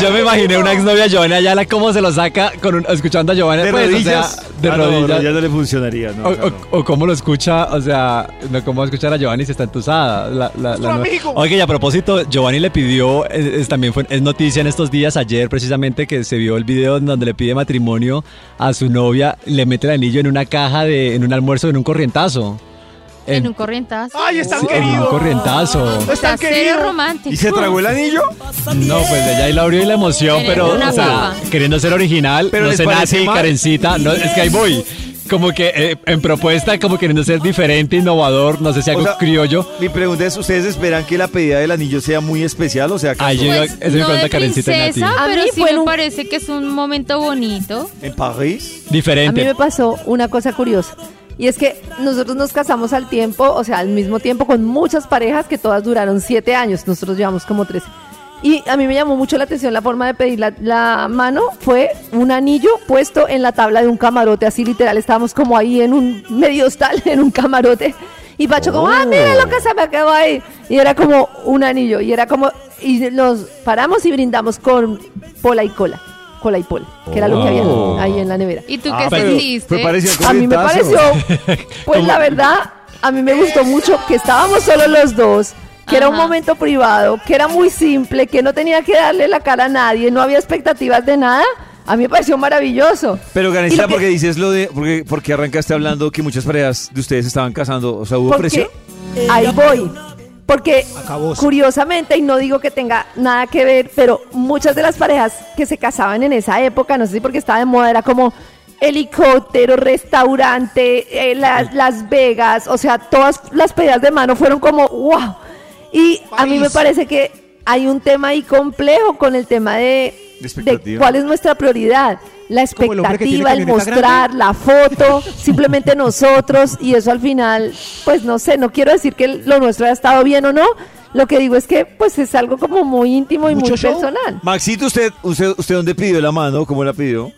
Yo me imaginé una exnovia Giovanni Ayala, cómo se lo saca con un- escuchando a Giovanni De pues, o sea, rodillas. de Ah, no, rodillas. ya no le funcionaría. No, O, claro. o- o cómo lo escucha, o sea, no cómo escuchar a Giovanni si está entusada. La, la, la- Oye, y a propósito, Giovanni le pidió, es, es- también fue, es noticia en estos días, ayer precisamente, que se vio el video en donde le pide matrimonio a su novia, le mete el anillo en una caja, de, en un almuerzo, en un corrientazo. En un corrientazo. Ay, es tan en un corrientazo. Es tan querido. romántico. ¿Y se tragó el anillo? No, pues ella ahí la abrió y la emoción, Pero o sea, queriendo ser original, Pero no ¿les sé mal? carencita, no, es que ahí voy. Como que eh, en propuesta, como queriendo ser diferente, innovador, no sé si algo O sea, criollo. Mi pregunta es, ¿ustedes esperan que la pedida del anillo sea muy especial? O sea, que Ay, yo- Pues, esa es mi no pregunta, Karencita Nati. A pero mí sí me un- parece que es un momento bonito. en París. A mí Diferente. me pasó una cosa curiosa. Y es que nosotros nos casamos al tiempo, o sea, al mismo tiempo con muchas parejas que todas duraron siete años. Nosotros llevamos como tres. Y a mí me llamó mucho la atención la forma de pedir la, la mano. Fue un anillo puesto en la tabla de un camarote, así literal. Estábamos como ahí en un medio hostal, en un camarote. Y Pacho como, ah, mira lo que se me quedó ahí. Y era como un anillo. Y era como, y nos paramos y brindamos con pola y cola. Cola y pola, que era lo que había Oh. ahí en la nevera. ¿Y tú Ah, qué pero sentiste? A mí me pareció, pues la verdad, a mí me gustó mucho que estábamos solo los dos, que era un momento privado, que era muy simple, que no tenía que darle la cara a nadie, no había expectativas de nada. A mí me pareció maravilloso. Pero lo que- ¿por qué dices lo de, porque, porque arrancaste hablando que muchas parejas de ustedes estaban casando? O sea, ¿hubo Porque presión? ahí voy. Porque curiosamente, y no digo que tenga nada que ver, pero muchas de las parejas que se casaban en esa época, no sé si porque estaba de moda, era como helicóptero, restaurante, eh, la- Las Vegas, o sea, todas las pedidas de mano fueron como wow. Y a mí me parece que hay un tema ahí complejo con el tema de, cuál es nuestra prioridad. La el expectativa, el mostrar, la foto, simplemente nosotros, y eso al final, pues no sé, no quiero decir que lo nuestro haya estado bien o no, lo que digo es que pues es algo como muy íntimo y Mucho muy show. personal. Maxito, ¿usted, usted, ¿usted dónde pidió la mano? ¿Cómo la pidió?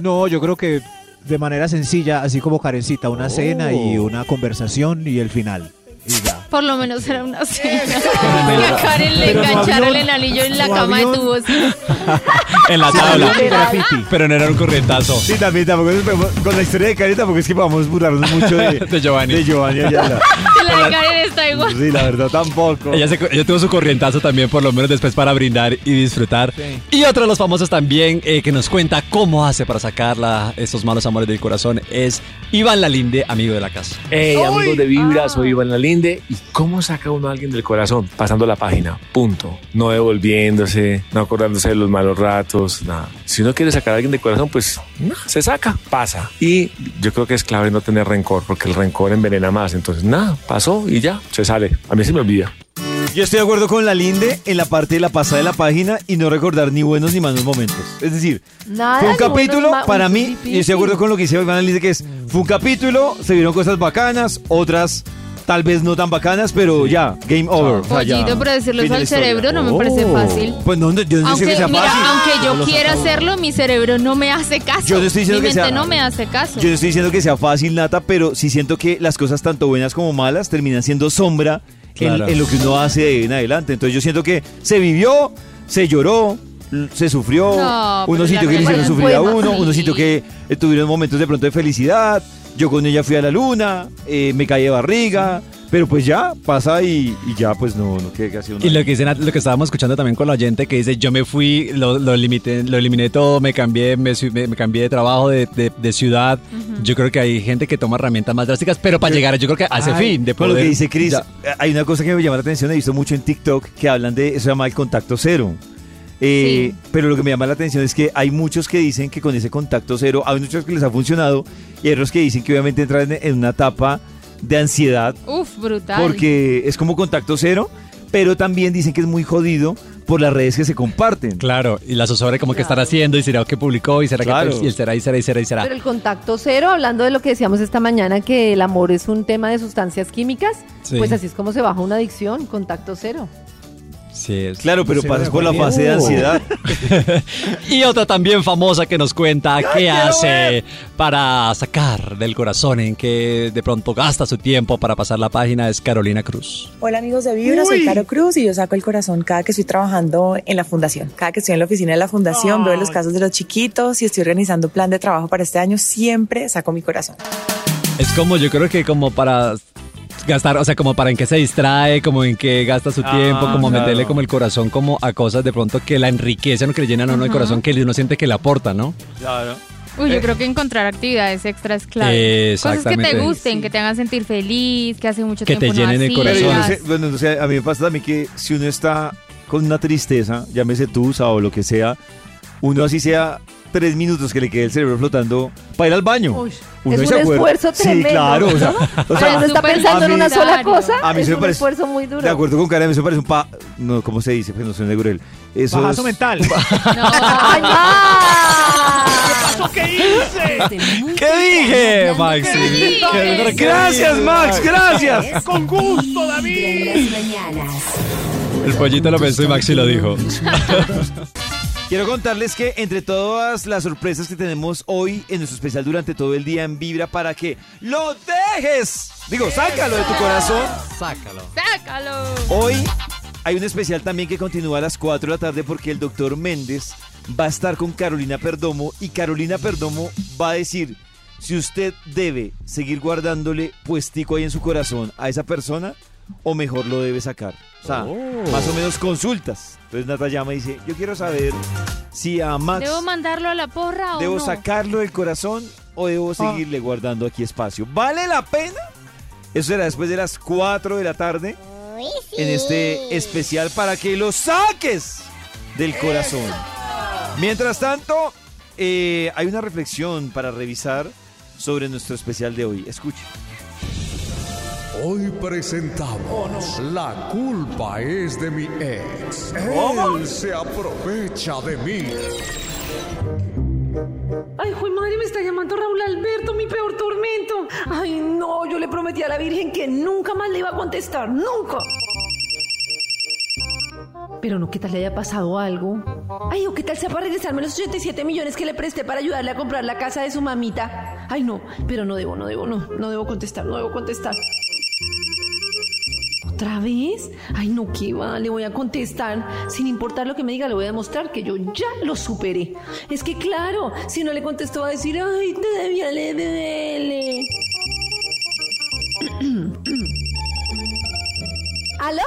No, yo creo que de manera sencilla, así como Karencita, una cena y una conversación y el final. Y ya. Por lo menos era una cena. Que a Karen le pero no engancharon avión, el anillo en la cama de avión. tubos. en la tabla. y. Pero no era un corrientazo. Sí, también, tampoco con la historia de Karen porque es que vamos a burlarnos mucho de, De Giovanni. de Giovanni Ayala. La de Karen está igual. Sí, la verdad, tampoco. Ella, se- ella tuvo su corrientazo también, por lo menos después para brindar y disfrutar. Y otro de los famosos también eh, que nos cuenta cómo hace para sacarla estos malos amores del corazón es Iván Lalinde, amigo de la casa. Hey, amigos de. Vibra, soy Iván Lalinde. ¿Y cómo saca uno a alguien del corazón? Pasando la página, punto. No devolviéndose, no acordándose de los malos ratos, nada. Si uno quiere sacar a alguien del corazón, pues no, se saca, pasa. Y yo creo que es clave no tener rencor, porque el rencor envenena más. Entonces, nada, pasó y ya, se sale. A mí se me olvida. Yo estoy de acuerdo con la Linde en la parte de la pasada de la página y no recordar ni buenos ni malos momentos. Es decir, Nada, fue un bueno, capítulo, ma- para mí, qué y estoy de difícil. acuerdo con lo que dice Iván Linde, que es, fue un capítulo, se vieron cosas bacanas, otras tal vez no tan bacanas, pero ya, game over. o sea, ya, Pollito, pero decirlo fin la al historia. cerebro no me parece Oh. fácil. Pues no, yo no estoy Aunque, diciendo que sea mira, fácil. aunque yo quiera hacerlo, mi cerebro no me hace caso. Yo no estoy diciendo mi que mente sea- no me hace caso. Yo no estoy diciendo que sea fácil, Nata, pero sí siento que las cosas tanto buenas como malas terminan siendo sombra en- Claro. en, lo que uno hace de ahí en adelante. Entonces yo siento que se vivió, se lloró, l- se sufrió, No, pero la sitios que le hicieron sufrir a uno, sí. unos sitios que eh, tuvieron momentos de pronto de felicidad. Yo con ella fui a la luna, eh, me caí de barriga, Pero pues ya, pasa y, y ya pues no, no queda casi Y lo que dicen, lo que estábamos escuchando también con la oyente que dice, yo me fui, lo, lo, limité, lo eliminé todo, me cambié, me, me- me cambié de trabajo, de, de- de ciudad. Yo creo que hay gente que toma herramientas más drásticas, pero para llegar, yo creo que a ese Ay, fin de poder. lo que dice Chris, Ya. hay una cosa que me llama la atención, he visto mucho en TikTok que hablan de, eso se llama el contacto cero. Eh, Pero lo que me llama la atención es que hay muchos que dicen que con ese contacto cero, hay muchos que les ha funcionado y hay otros que dicen que obviamente entran en, una etapa de ansiedad Uf, brutal. porque es como contacto cero, pero también dicen que es muy jodido por las redes que se comparten. Claro, y la zozobra como que estará haciendo y será que publicó y será Claro. que y será y será y será y será. Pero el contacto cero, hablando de lo que decíamos esta mañana, que el amor es un tema de sustancias químicas, Sí. pues así es como se baja una adicción, contacto cero. Sí, es- Claro, pero por la fase de ansiedad. Y otra también famosa que nos cuenta qué hace para sacar del corazón, en que de pronto gasta su tiempo para pasar la página, es Carolina Cruz. Hola amigos de Vibra, soy Caro Cruz y yo saco el corazón cada que estoy trabajando en la fundación. Cada que estoy en la oficina de la fundación, veo los casos de los chiquitos y estoy organizando plan de trabajo para este año, siempre saco mi corazón. Es como, yo creo que como para gastar, o sea, como para en qué se distrae, como en qué gasta su Ah, tiempo, como claro. meterle como el corazón como a cosas de pronto que la enriquecen o que le llenan a uno el Ajá. corazón, que uno siente que le aporta, ¿no? Claro. Uy, yo Eh. creo que encontrar actividades extras clave. Cosas que te gusten, que te hagan sentir feliz, que hace mucho Que te tiempo no llenen el Pero no sé, bueno, no sé, a mí me pasa también que si uno está con una tristeza, llámese tusa o lo que sea, uno así sea tres minutos que le quede el cerebro flotando para ir al baño. Uy, Uno es un esfuerzo tremendo. Sí, claro. O sea, ¿no? o sea, está pensando en una sola cosa, A mí es se me un parece- esfuerzo muy duro. de acuerdo con Karen, a mí se parece un pa... No, ¿Cómo se dice? Pues no soy de Gurel. Eso Bajazo es- mental. ¡Ay, ¿Qué hice? ¿Qué dije, Maxi? ¿Qué- qué Gracias? Max, gracias. Con gusto, David. El pollito lo pensó y Maxi lo dijo. Quiero contarles que entre todas las sorpresas que tenemos hoy en nuestro especial durante todo el día en Vibra para que lo dejes, digo, sácalo de tu corazón. Sácalo. ¡Sácalo! Hoy hay un especial también que continúa a las 4 de la tarde porque el doctor Méndez va a estar con Carolina Perdomo y Carolina Perdomo va a decir si usted debe seguir guardándole puestico ahí en su corazón a esa persona o mejor lo debe sacar. O sea, más o menos consultas. Entonces Nata llama y dice, yo quiero saber si a Max ¿Debo mandarlo a la porra o debo no? sacarlo del corazón o debo seguirle guardando aquí espacio. ¿Vale la pena? Eso será después de las 4 de la tarde en este especial para que lo saques del corazón. Mientras tanto, eh, hay una reflexión para revisar sobre nuestro especial de hoy. Escuche. Hoy presentamos La culpa es de mi ex. ¿Cómo? Él se aprovecha de mí. Ay, juez madre, me está llamando Raúl Alberto, mi peor tormento. Ay, no, yo le prometí a la Virgen que nunca más le iba a contestar, nunca. Pero no, ¿qué tal le haya pasado algo? Ay, o qué tal sea para regresarme los 87 millones que le presté para ayudarle a comprar la casa de su mamita. Ay, no, pero no debo, no debo, no, no debo contestar, no debo contestar. ¿Otra vez? Ay, no, ¿qué va? Le voy a contestar. Sin importar lo que me diga, le voy a demostrar que yo ya lo superé. Es que claro, si no le contesto va a decir, ay, te debía le dele. ¿Aló?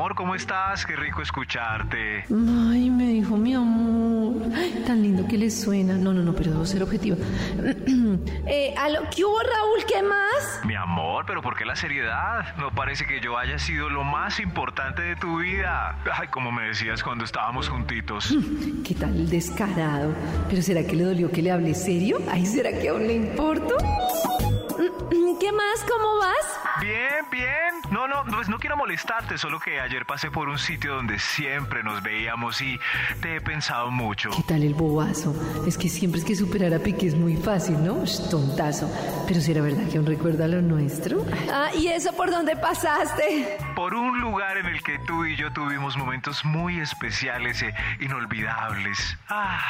Amor, ¿cómo estás? Qué rico escucharte. Ay, me dijo mi amor. Ay, tan lindo que le suena. No, no, no, pero debo ser objetiva. eh, ¿aló? ¿Qué hubo, Raúl? ¿Qué más? Mi amor, pero ¿por qué la seriedad? No parece que yo haya sido lo más importante de tu vida. Ay, como me decías cuando estábamos juntitos. ¿Qué tal el descarado? ¿Pero será que le dolió que le hable serio? Ay, ¿será que aún le importo? ¿Qué más? ¿Cómo vas? Bien, bien. No, no, pues no quiero molestarte, solo que ayer pasé por un sitio donde siempre nos veíamos y te he pensado mucho. ¿Qué tal el bobazo? Es que siempre es que superar a Piqué es muy fácil, ¿no? Sh, tontazo. Pero si era verdad que aún recuerda lo nuestro. Ah, ¿y eso por dónde pasaste? Por un lugar en el que tú y yo tuvimos momentos muy especiales e inolvidables. Ah.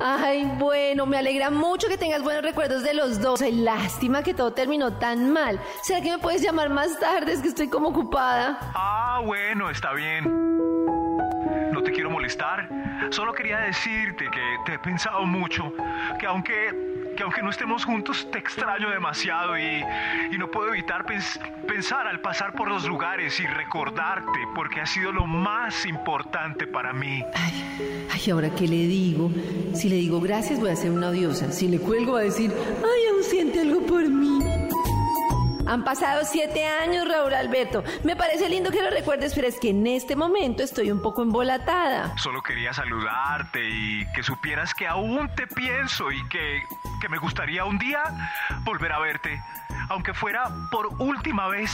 Ay, bueno, me alegra mucho que tengas buenos recuerdos de los dos. Ay, lástima que todo terminó tan mal. ¿Será que me puedes llamar más tarde? Es que estoy como ocupada. Ah, bueno, está bien. Quiero molestar. Solo quería decirte que te he pensado mucho. Que aunque que aunque no estemos juntos, te extraño demasiado y, y no puedo evitar pens- pensar al pasar por los lugares y recordarte, porque ha sido lo más importante para mí. Ay, ¿ahora qué le digo? Si le digo gracias, voy a ser una odiosa. Si le cuelgo, va a decir, ay, aún siente algo por mí. Han pasado siete años, Raúl Alberto. Me parece lindo que lo recuerdes, pero es que en este momento estoy un poco embolatada. Solo quería saludarte y que supieras que aún te pienso y que, que me gustaría un día volver a verte, aunque fuera por última vez.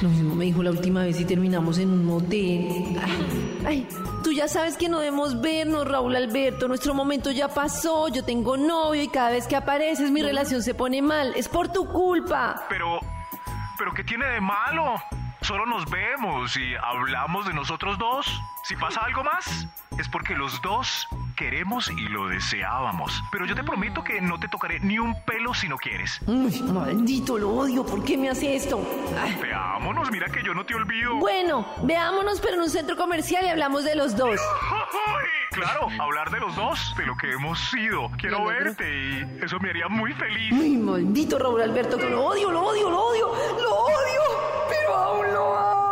Lo mismo me dijo la última vez y terminamos en un motel. Ay, ay, tú ya sabes que no debemos vernos, Raúl Alberto. Nuestro momento ya pasó. Yo tengo novio y cada vez que apareces mi relación se pone mal. Es por tu culpa. Pero, pero ¿qué tiene de malo? Solo nos vemos y hablamos de nosotros dos. Si pasa algo más, es porque los dos queremos y lo deseábamos. Pero yo te prometo que no te tocaré ni un pelo si no quieres. Uy, maldito, lo odio. ¿Por qué me hace esto? Ay. Veámonos, mira que yo no te olvido. Bueno, veámonos, pero en un centro comercial y hablamos de los dos. Claro, hablar de los dos, de lo que hemos sido. Quiero verte y eso me haría muy feliz. Uy, maldito Raúl Alberto, que lo odio, lo odio, lo odio, lo odio, pero aún lo amo.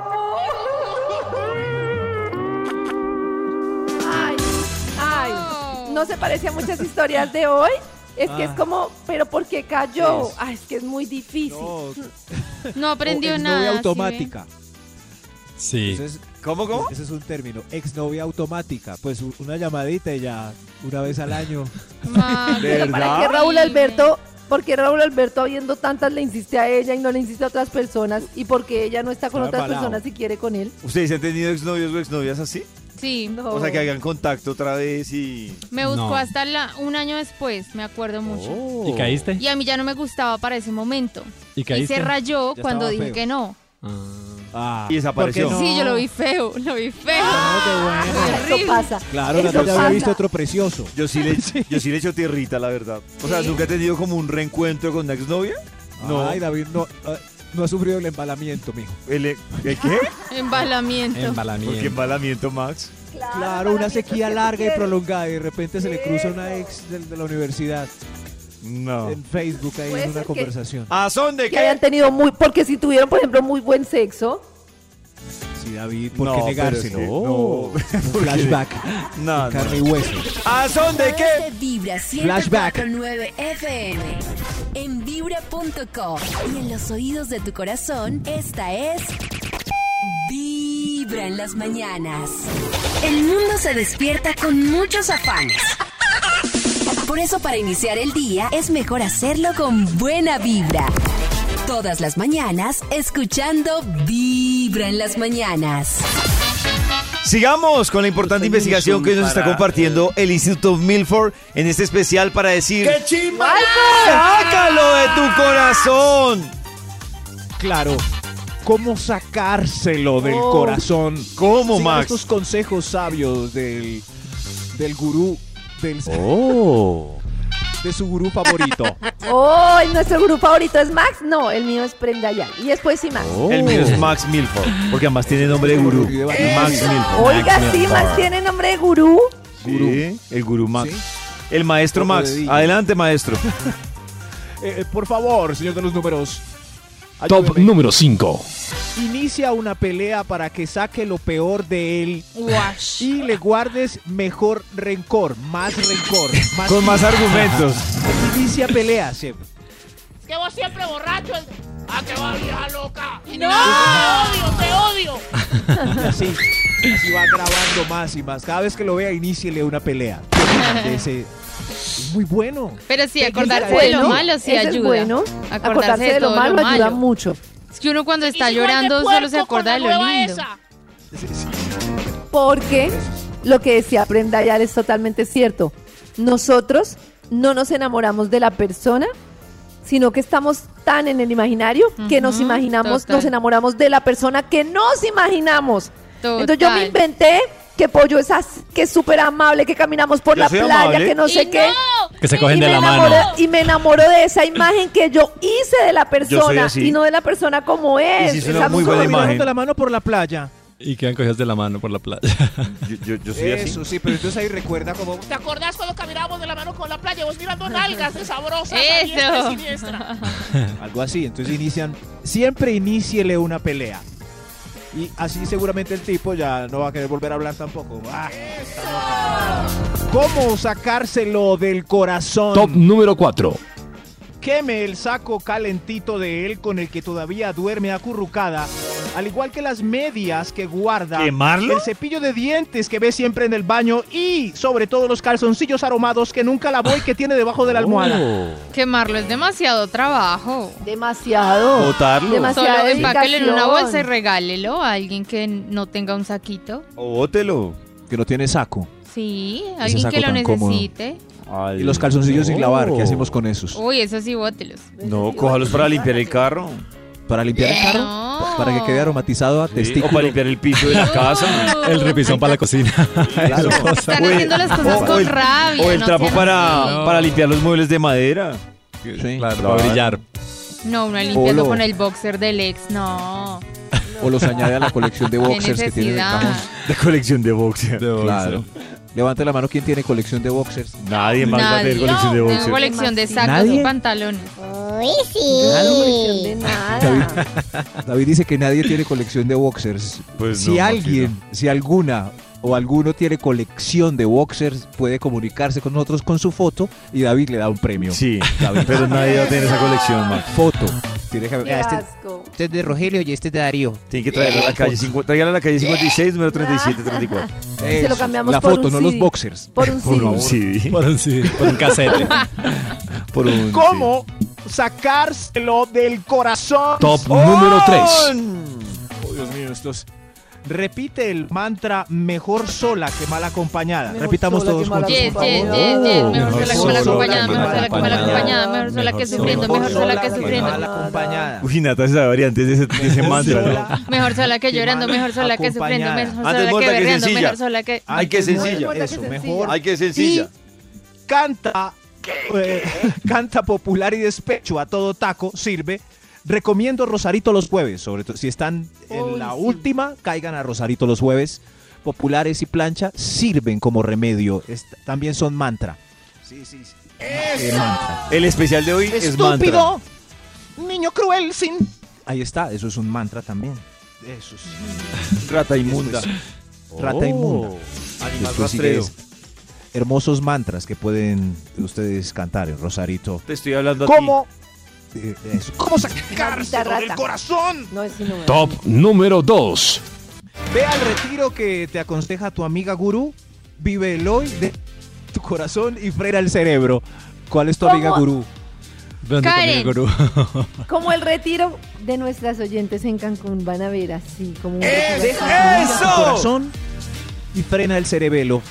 No se parece a muchas historias de hoy. Es que Ah. es como, pero ¿por qué cayó? Sí. Ay, es que es muy difícil. No aprendió nada. exnovia ¿sí automática. Sí. Ese es- ¿Cómo, cómo? Ese es un término, exnovia automática. Pues una llamadita y ya una vez al año. ¿para qué Raúl Alberto? Porque Raúl Alberto, habiendo tantas, le insiste a ella y no le insiste a otras personas? ¿Y porque ella no está con Está otras embalado. personas y quiere con él? ¿Ustedes han tenido exnovios o exnovias así? Sí. O sea, que hagan contacto otra vez y... Me buscó No. hasta la- un año después, me acuerdo mucho. ¿Y caíste? Y a mí ya no me gustaba para ese momento. ¿Y caíste? se rayó Ya cuando estaba dije feo. que no. Ah, Y desapareció. ¿por qué no? Sí, yo lo vi feo, lo vi feo. Eso pasa. Claro, Eso Natalia había pasa. visto otro precioso. Yo sí le, yo sí le echo tierrita, la verdad. O sea, ¿nunca he tenido como un reencuentro con una exnovia? No. Ay, David, no, ah, no ha sufrido el embalamiento, mijo. ¿El, el qué? Embalamiento. ¿Por qué embalamiento, Max? Claro, una sequía larga y prolongada y de repente se le cruza una ex de, la universidad. No. En Facebook ahí en una que- conversación. ¿A son de Que hayan tenido muy, porque si tuvieron, por ejemplo, muy buen sexo, Sí, David, ¿por No, qué negárselo? No, no. flashback. No, carne y hueso. ¿A son de qué? Vibra Flashback. 104.9 FM. En vibra.com. Y en los oídos de tu corazón, esta es. Vibra en las mañanas. El mundo se despierta con muchos afanes. Por eso, para iniciar el día, es mejor hacerlo con buena vibra. Todas las mañanas, escuchando Vibra en las mañanas. Sigamos con la importante investigación que hoy nos está compartiendo el Instituto Milford en este especial para decir... ¡Qué chimba! ¡Sácalo de tu corazón! Claro. ¿Cómo sacárselo del Oh. corazón? ¿Cómo, Sigan Max? estos consejos sabios del, del gurú, del, Oh. De su gurú favorito. oh, nuestro grupo favorito es Max. No, el mío es Prenda ya. Y después sí Max. El mío es Max Milford, porque además tiene nombre de gurú. Max Milford. Oiga, Max sí, Milford. Max tiene nombre de gurú. Sí, el gurú Max. El maestro Max. Adelante, maestro. Eh, eh, por favor, señor de los números. Top ayúdeme. número 5. Inicia una pelea para que saque lo peor de él Wash. y le guardes mejor rencor, más rencor. Más Con más argumentos. Inicia pelea. Que vos siempre borracho. el- Ah, que va vieja loca. ¡No! Te odio, te odio. Y así, así va grabando más y más. Cada vez que lo vea, iníciele una pelea. De ese- es muy bueno. Pero sí, acordarse de lo bueno, malo sí es ayuda. bueno. Acordarse de lo malo ayuda mucho. Es que uno cuando está llorando solo se acuerda de lo lindo. esa. Porque lo que decía Prenda ya es totalmente cierto. Nosotros no nos enamoramos de la persona, sino que estamos tan en el imaginario que nos imaginamos, total. nos enamoramos de la persona que nos imaginamos. Entonces yo me inventé que Pollo es que es súper amable, que caminamos por Yo la soy playa, amable. que no sé Y qué. no, Que se cogen y de me la mano. Y me enamoro de esa imagen que yo hice de la persona así. y no de la persona como es. Y si es una muy buena imagen. Dando la mano por la playa. Y quedan cogidos de la mano por la playa. Yo, yo, yo soy así. Eso sí, pero entonces ahí recuerda como... ¿Te acordás cuando caminábamos de la mano con la playa? Vos mirando nalgas de sabrosas. a Eso. diestra y siniestra. Algo así, entonces inician, siempre iníciele una pelea. Y así seguramente el tipo ya no va a querer volver a hablar tampoco. Ah. ¿Cómo sacárselo del corazón? Top número 4. Queme el saco calentito de él con el que todavía duerme acurrucada, al igual que las medias que guarda, ¿Quemarlo? el cepillo de dientes que ve siempre en el baño y sobre todo los calzoncillos aromados que nunca lavó y que tiene debajo de la almohada. Oh. Quemarlo es demasiado trabajo. Demasiado. Botarlo. Demasiada Solo empáquelo en una bolsa y regálelo a alguien que no tenga un saquito. O bótelo. Que no tiene saco. Sí, alguien que lo cómodo. Y los calzoncillos sin lavar, ¿qué hacemos con esos? Uy, eso sí, bótelos. No, cójalos para limpiar el carro. ¿Para limpiar el carro? No. Para que quede aromatizado a Sí, testículo. O para limpiar el piso de la casa. El repisón para la cocina. Claro. Están O el- haciendo las cosas o con el- rabia. O el no trapo para, para limpiar los muebles de madera. Sí. Claro, para brillar. No, uno limpiando con el boxer del ex, no. O los añade a la colección de boxers que tiene en el cajón. De colección de boxer. Claro. Levante la mano quién tiene colección de boxers. Nadie más va a tener Nadie. colección de Tengo boxer. colección de sacos ¿Nadie? y pantalones. Uy, No, colección sí. de nada. David, David dice que nadie tiene colección de boxers. Pues si no, alguien, si alguna o alguno tiene colección de boxers, puede comunicarse con nosotros con su foto y David le da un premio. Sí, David. pero nadie va a tener esa colección, Max. Foto. Tiene que Qué ah, este, este es de Rogelio y este es de Darío. Tiene que traerla a la calle, cincu- tráigala a la calle 56, número 37, 34. Se lo cambiamos la por foto, un no los CD. boxers. Por un Por un CD. CD. Por un, sí, por un. Por un ¿Cómo sacárselo del corazón? Top número 3. Oh, Dios mío, estos. Repite el mantra mejor sola que mal acompañada. Mejor Repitamos todos que juntos. Yes, yes, yes, yes. Oh, Mejor sola que mal acompañada, mejor sola que mal acompañada, mejor sola que Mejor sufriendo, mejor sola que mal sufriendo. acompañada. Uy, Nata se sabe variantes de ese, de ese mantra, ¿no? Mejor sola que llorando, mejor sola que sufriendo, mejor sola que que berreando, mejor sola que... Ay, qué sencilla. Que Eso, mejor. Ay, qué sencilla. Canta, eh, canta popular y despecho a todo taco, sirve. Recomiendo Rosarito los jueves, sobre todo si están en Uy, la sí. última, caigan a Rosarito los jueves. Populares y plancha sirven como remedio. Es- también son mantra. Sí, sí, sí. Eh, mantra. El especial de hoy es mantra. ¡Estúpido! ¡Niño cruel sin...! Ahí está, eso es un mantra también. Eso sí. Rata inmunda. Rata inmunda. Animal Después rastrero. hermosos mantras que pueden ustedes cantar en Rosarito. Te estoy hablando a ti. ¿Cómo? Eh, eso. ¿Cómo sacárselo del corazón? No, ese no me- Top número 2. Ve al retiro que te aconseja tu amiga gurú. Vive el hoy de tu corazón y frena el cerebro. ¿Cuál es tu ¿Cómo? amiga gurú? ¿Dónde Karen. gurú? Como el retiro de nuestras oyentes en Cancún van a ver así como un retiro tu así. corazón y frena el cerebelo.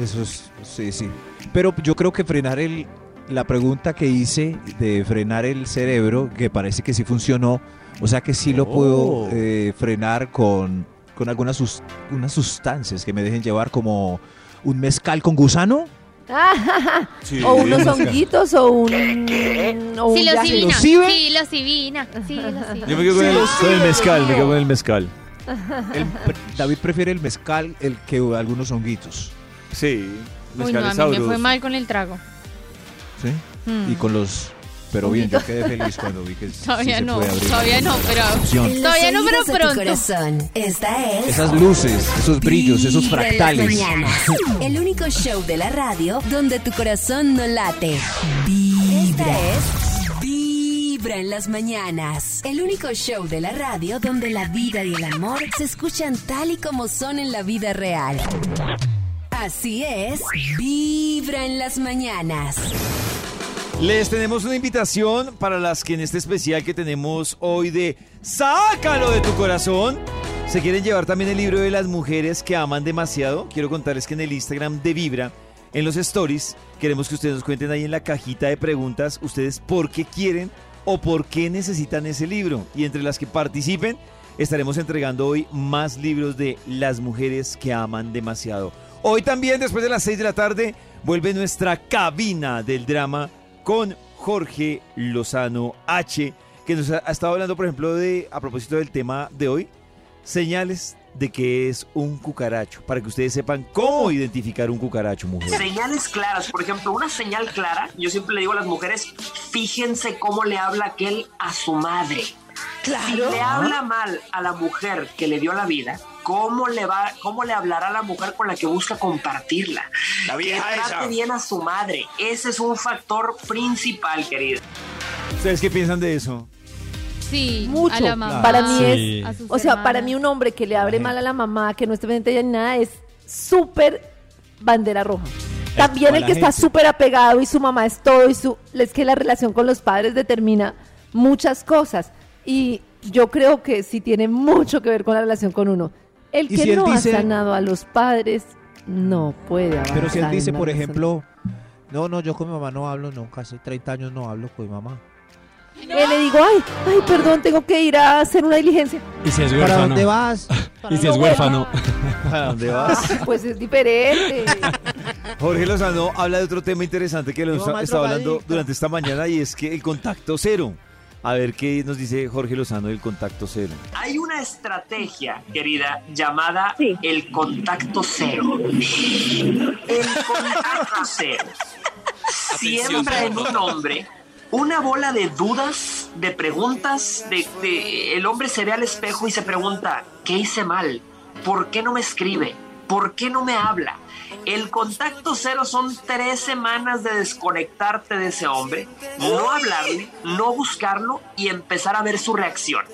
Eso es, sí, sí. Pero yo creo que frenar el, la pregunta que hice de frenar el cerebro, que parece que sí funcionó, o sea que sí lo puedo Oh. eh, frenar con, con algunas sus- unas sustancias que me dejen llevar como un mezcal con gusano. Sí, o unos honguitos o un, o un ¿Psilocibe? psilocibina, psilocibina. Yo me quedo con el, con el mezcal, me quedo con el mezcal. El David prefiere el mezcal el que algunos honguitos. Sí, Uy, no, a mí me fue mal con el trago. ¿Sí? Mm. Y con los... Pero bien, yo quedé feliz cuando vi que sí Todavía se no, puede abrir. todavía no, pero... Todavía no, pero pronto. corazón. Esta es. Esas luces, esos brillos, esos fractales. El único show de la radio donde tu corazón no late. Vibra. Esta es Vibra en las mañanas. El único show de la radio donde la vida y el amor se escuchan tal y como son en la vida real. Así es, Vibra en las mañanas. Les tenemos una invitación para las que en este especial que tenemos hoy de Sácalo de tu corazón. ¿Se quieren llevar también el libro de las mujeres que aman demasiado? Quiero contarles que en el Instagram de Vibra, en los stories, queremos que ustedes nos cuenten ahí en la cajita de preguntas ustedes por qué quieren o por qué necesitan ese libro. Y entre las que participen, estaremos entregando hoy más libros de las mujeres que aman demasiado. Hoy también, después de las 6 de la tarde, vuelve nuestra cabina del drama con Jorge Lozano H, que nos ha, estado hablando, por ejemplo, de, a propósito del tema de hoy, señales de qué es un cucaracho, para que ustedes sepan cómo identificar un cucaracho, mujer. Señales claras, por ejemplo, una señal clara, yo siempre le digo a las mujeres, fíjense cómo le habla aquel a su madre. Claro. Si le habla mal a la mujer que le dio la vida, ¿cómo le va, cómo le hablará a la mujer con la que busca compartirla? La vieja que trate esa. bien a su madre. Ese es un factor principal, querido. ¿Ustedes qué piensan de eso? Sí, mucho. a la mamá. Para mí es, o sea, para mí un hombre que le hable mal a la mamá, que no esté pendiente de nada, es súper bandera roja. También el que está súper apegado y su mamá es todo y su, es que la relación con los padres determina muchas cosas y yo creo que sí tiene mucho que ver con la relación con uno. El que si no dice- ha sanado a los padres no puede avanzar. Pero si él dice, por ejemplo, no, no, yo con mi mamá no hablo nunca, hace 30 años no hablo con mi mamá. Eh, le digo, ay, ay, perdón, tengo que ir a hacer una diligencia. ¿Y si es ¿Para huérfano? dónde vas? ¿Y si es huérfano? ¿A dónde vas? Pues es diferente. Jorge Lozano habla de otro tema interesante que lo está, hablando durante esta mañana y es que el contacto cero. A ver qué nos dice Jorge Lozano del contacto cero. Hay una estrategia, querida, llamada el contacto cero. El contacto cero siembra en un hombre una bola de dudas, de preguntas, de, de- el hombre se ve al espejo y se pregunta, ¿qué hice mal? ¿Por qué no me escribe? ¿Por qué no me habla? El contacto cero son tres semanas de desconectarte de ese hombre, no hablarle, no buscarlo y empezar a ver su reacción.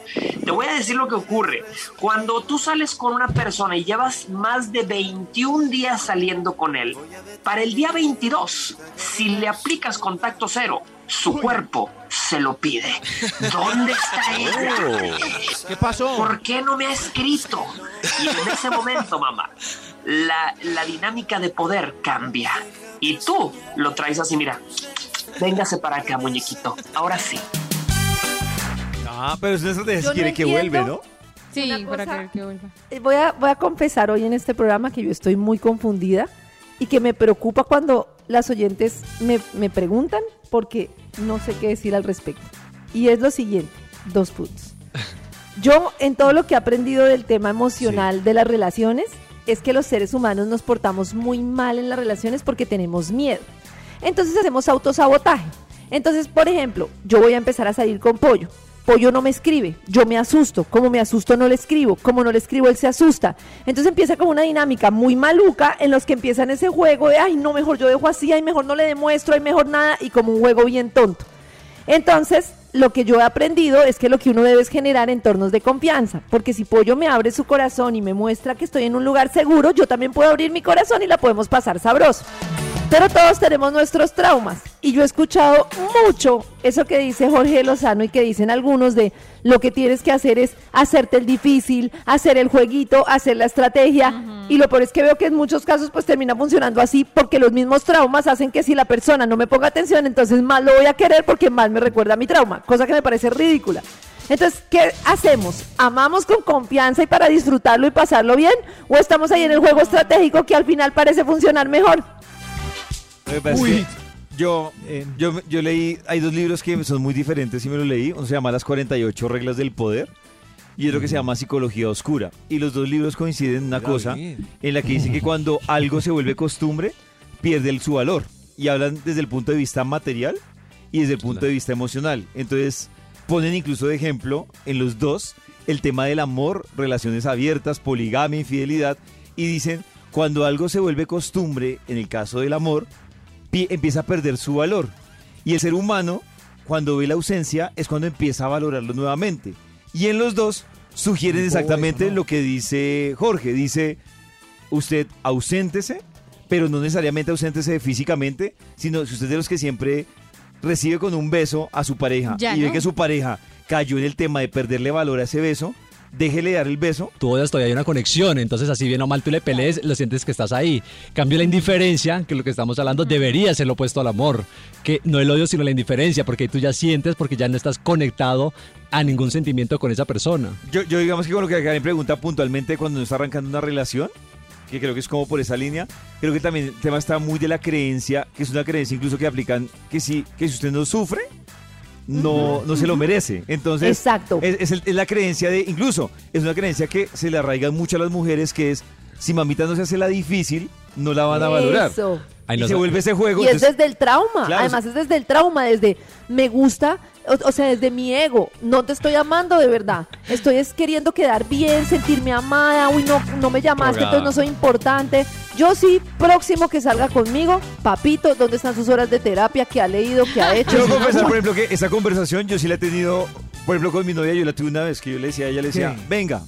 Te voy a decir lo que ocurre. Cuando tú sales con una persona y llevas más de 21 días saliendo con él, para el día 22, si le aplicas contacto cero, su cuerpo se lo pide. ¿Dónde está ella? ¿Qué pasó? ¿Por qué no me ha escrito? Y en ese momento, mamá, la, la dinámica de poder cambia. Y tú lo traes así, mira. Véngase para acá, muñequito. Ahora sí. Ah, pero es no quiere que vuelve, ¿no? Sí, Una para cosa- que vuelva. Eh, Voy a, voy a confesar hoy en este programa que yo estoy muy confundida y que me preocupa cuando las oyentes me, me preguntan porque no sé qué decir al respecto. Y es lo siguiente, dos puntos. Yo en todo lo que he aprendido del tema emocional de las relaciones es que los seres humanos nos portamos muy mal en las relaciones porque tenemos miedo. Entonces hacemos autosabotaje. Entonces, por ejemplo, yo voy a empezar a salir con pollo. Pollo no me escribe, yo me asusto. Como me asusto, no le escribo. Como no le escribo, él se asusta. Entonces empieza como una dinámica muy maluca en los que empiezan ese juego de, ay, no, mejor yo dejo así, ay, mejor no le demuestro, ay, mejor nada, y como un juego bien tonto. Entonces, lo que yo he aprendido es que lo que uno debe es generar entornos de confianza, porque si Pollo me abre su corazón y me muestra que estoy en un lugar seguro, yo también puedo abrir mi corazón y la podemos pasar sabroso. Pero todos tenemos nuestros traumas y yo he escuchado mucho eso que dice Jorge Lozano y que dicen algunos de lo que tienes que hacer es hacerte el difícil, hacer el jueguito, hacer la estrategia y lo peor es que veo que en muchos casos pues termina funcionando así porque los mismos traumas hacen que si la persona no me ponga atención entonces más lo voy a querer porque más me recuerda a mi trauma, cosa que me parece ridícula. Entonces, ¿qué hacemos? ¿Amamos con confianza y para disfrutarlo y pasarlo bien? ¿O estamos ahí en el juego estratégico que al final parece funcionar mejor? Lo que pasa es Uy. que yo, yo, yo leí, hay dos libros que son muy diferentes y me los leí. Uno se llama Las 48 reglas del poder y otro que se llama Psicología Oscura. Y los dos libros coinciden en una Mira cosa bien. en la que dice que cuando algo se vuelve costumbre, pierde su valor. Y hablan desde el punto de vista material y desde el punto de vista emocional. Entonces ponen incluso de ejemplo en los dos el tema del amor, relaciones abiertas, poligamia, infidelidad. Y dicen, cuando algo se vuelve costumbre, en el caso del amor, empieza a perder su valor. Y el ser humano, cuando ve la ausencia, es cuando empieza a valorarlo nuevamente. Y en los dos sugieren exactamente eso, ¿no? lo que dice Jorge. Dice, usted auséntese, pero no necesariamente auséntese físicamente, sino si usted es de los que siempre recibe con un beso a su pareja Ya y ve que su pareja cayó en el tema de perderle valor a ese beso, déjele dar el beso Tú odias todavía hay una conexión, entonces así bien o mal tú le pelees, lo sientes que estás ahí. Cambio la indiferencia, que es lo que estamos hablando, debería ser lo opuesto al amor. Que no el odio, sino la indiferencia, porque tú ya sientes, porque ya no estás conectado a ningún sentimiento con esa persona. Yo, yo digamos que con lo que Karen pregunta puntualmente cuando uno está arrancando una relación, que creo que es como por esa línea, creo que también el tema está muy de la creencia, que es una creencia incluso que aplican, que si, que si usted no sufre, no, no se lo merece. Entonces, Exacto. Es, es el- es la creencia de, incluso, es una creencia que se le arraiga mucho a las mujeres, que es, si mamita no se hace la difícil, no la van a valorar. Eso. Ay, y se vuelve ese juego. Y es desde el trauma, Claro, además es desde el trauma, desde me gusta, o, o sea, desde mi ego, no te estoy amando de verdad, estoy es queriendo quedar bien, sentirme amada, uy, no, no me llamaste, entonces no soy importante. Yo sí, próximo que salga conmigo, papito, ¿dónde están sus horas de terapia? ¿Qué ha leído? ¿Qué ha hecho? Yo voy a confesar, por ejemplo, que esa conversación yo sí la he tenido, por ejemplo, con mi novia, yo la tuve una vez que yo le decía, ella le decía, ¿Qué? venga,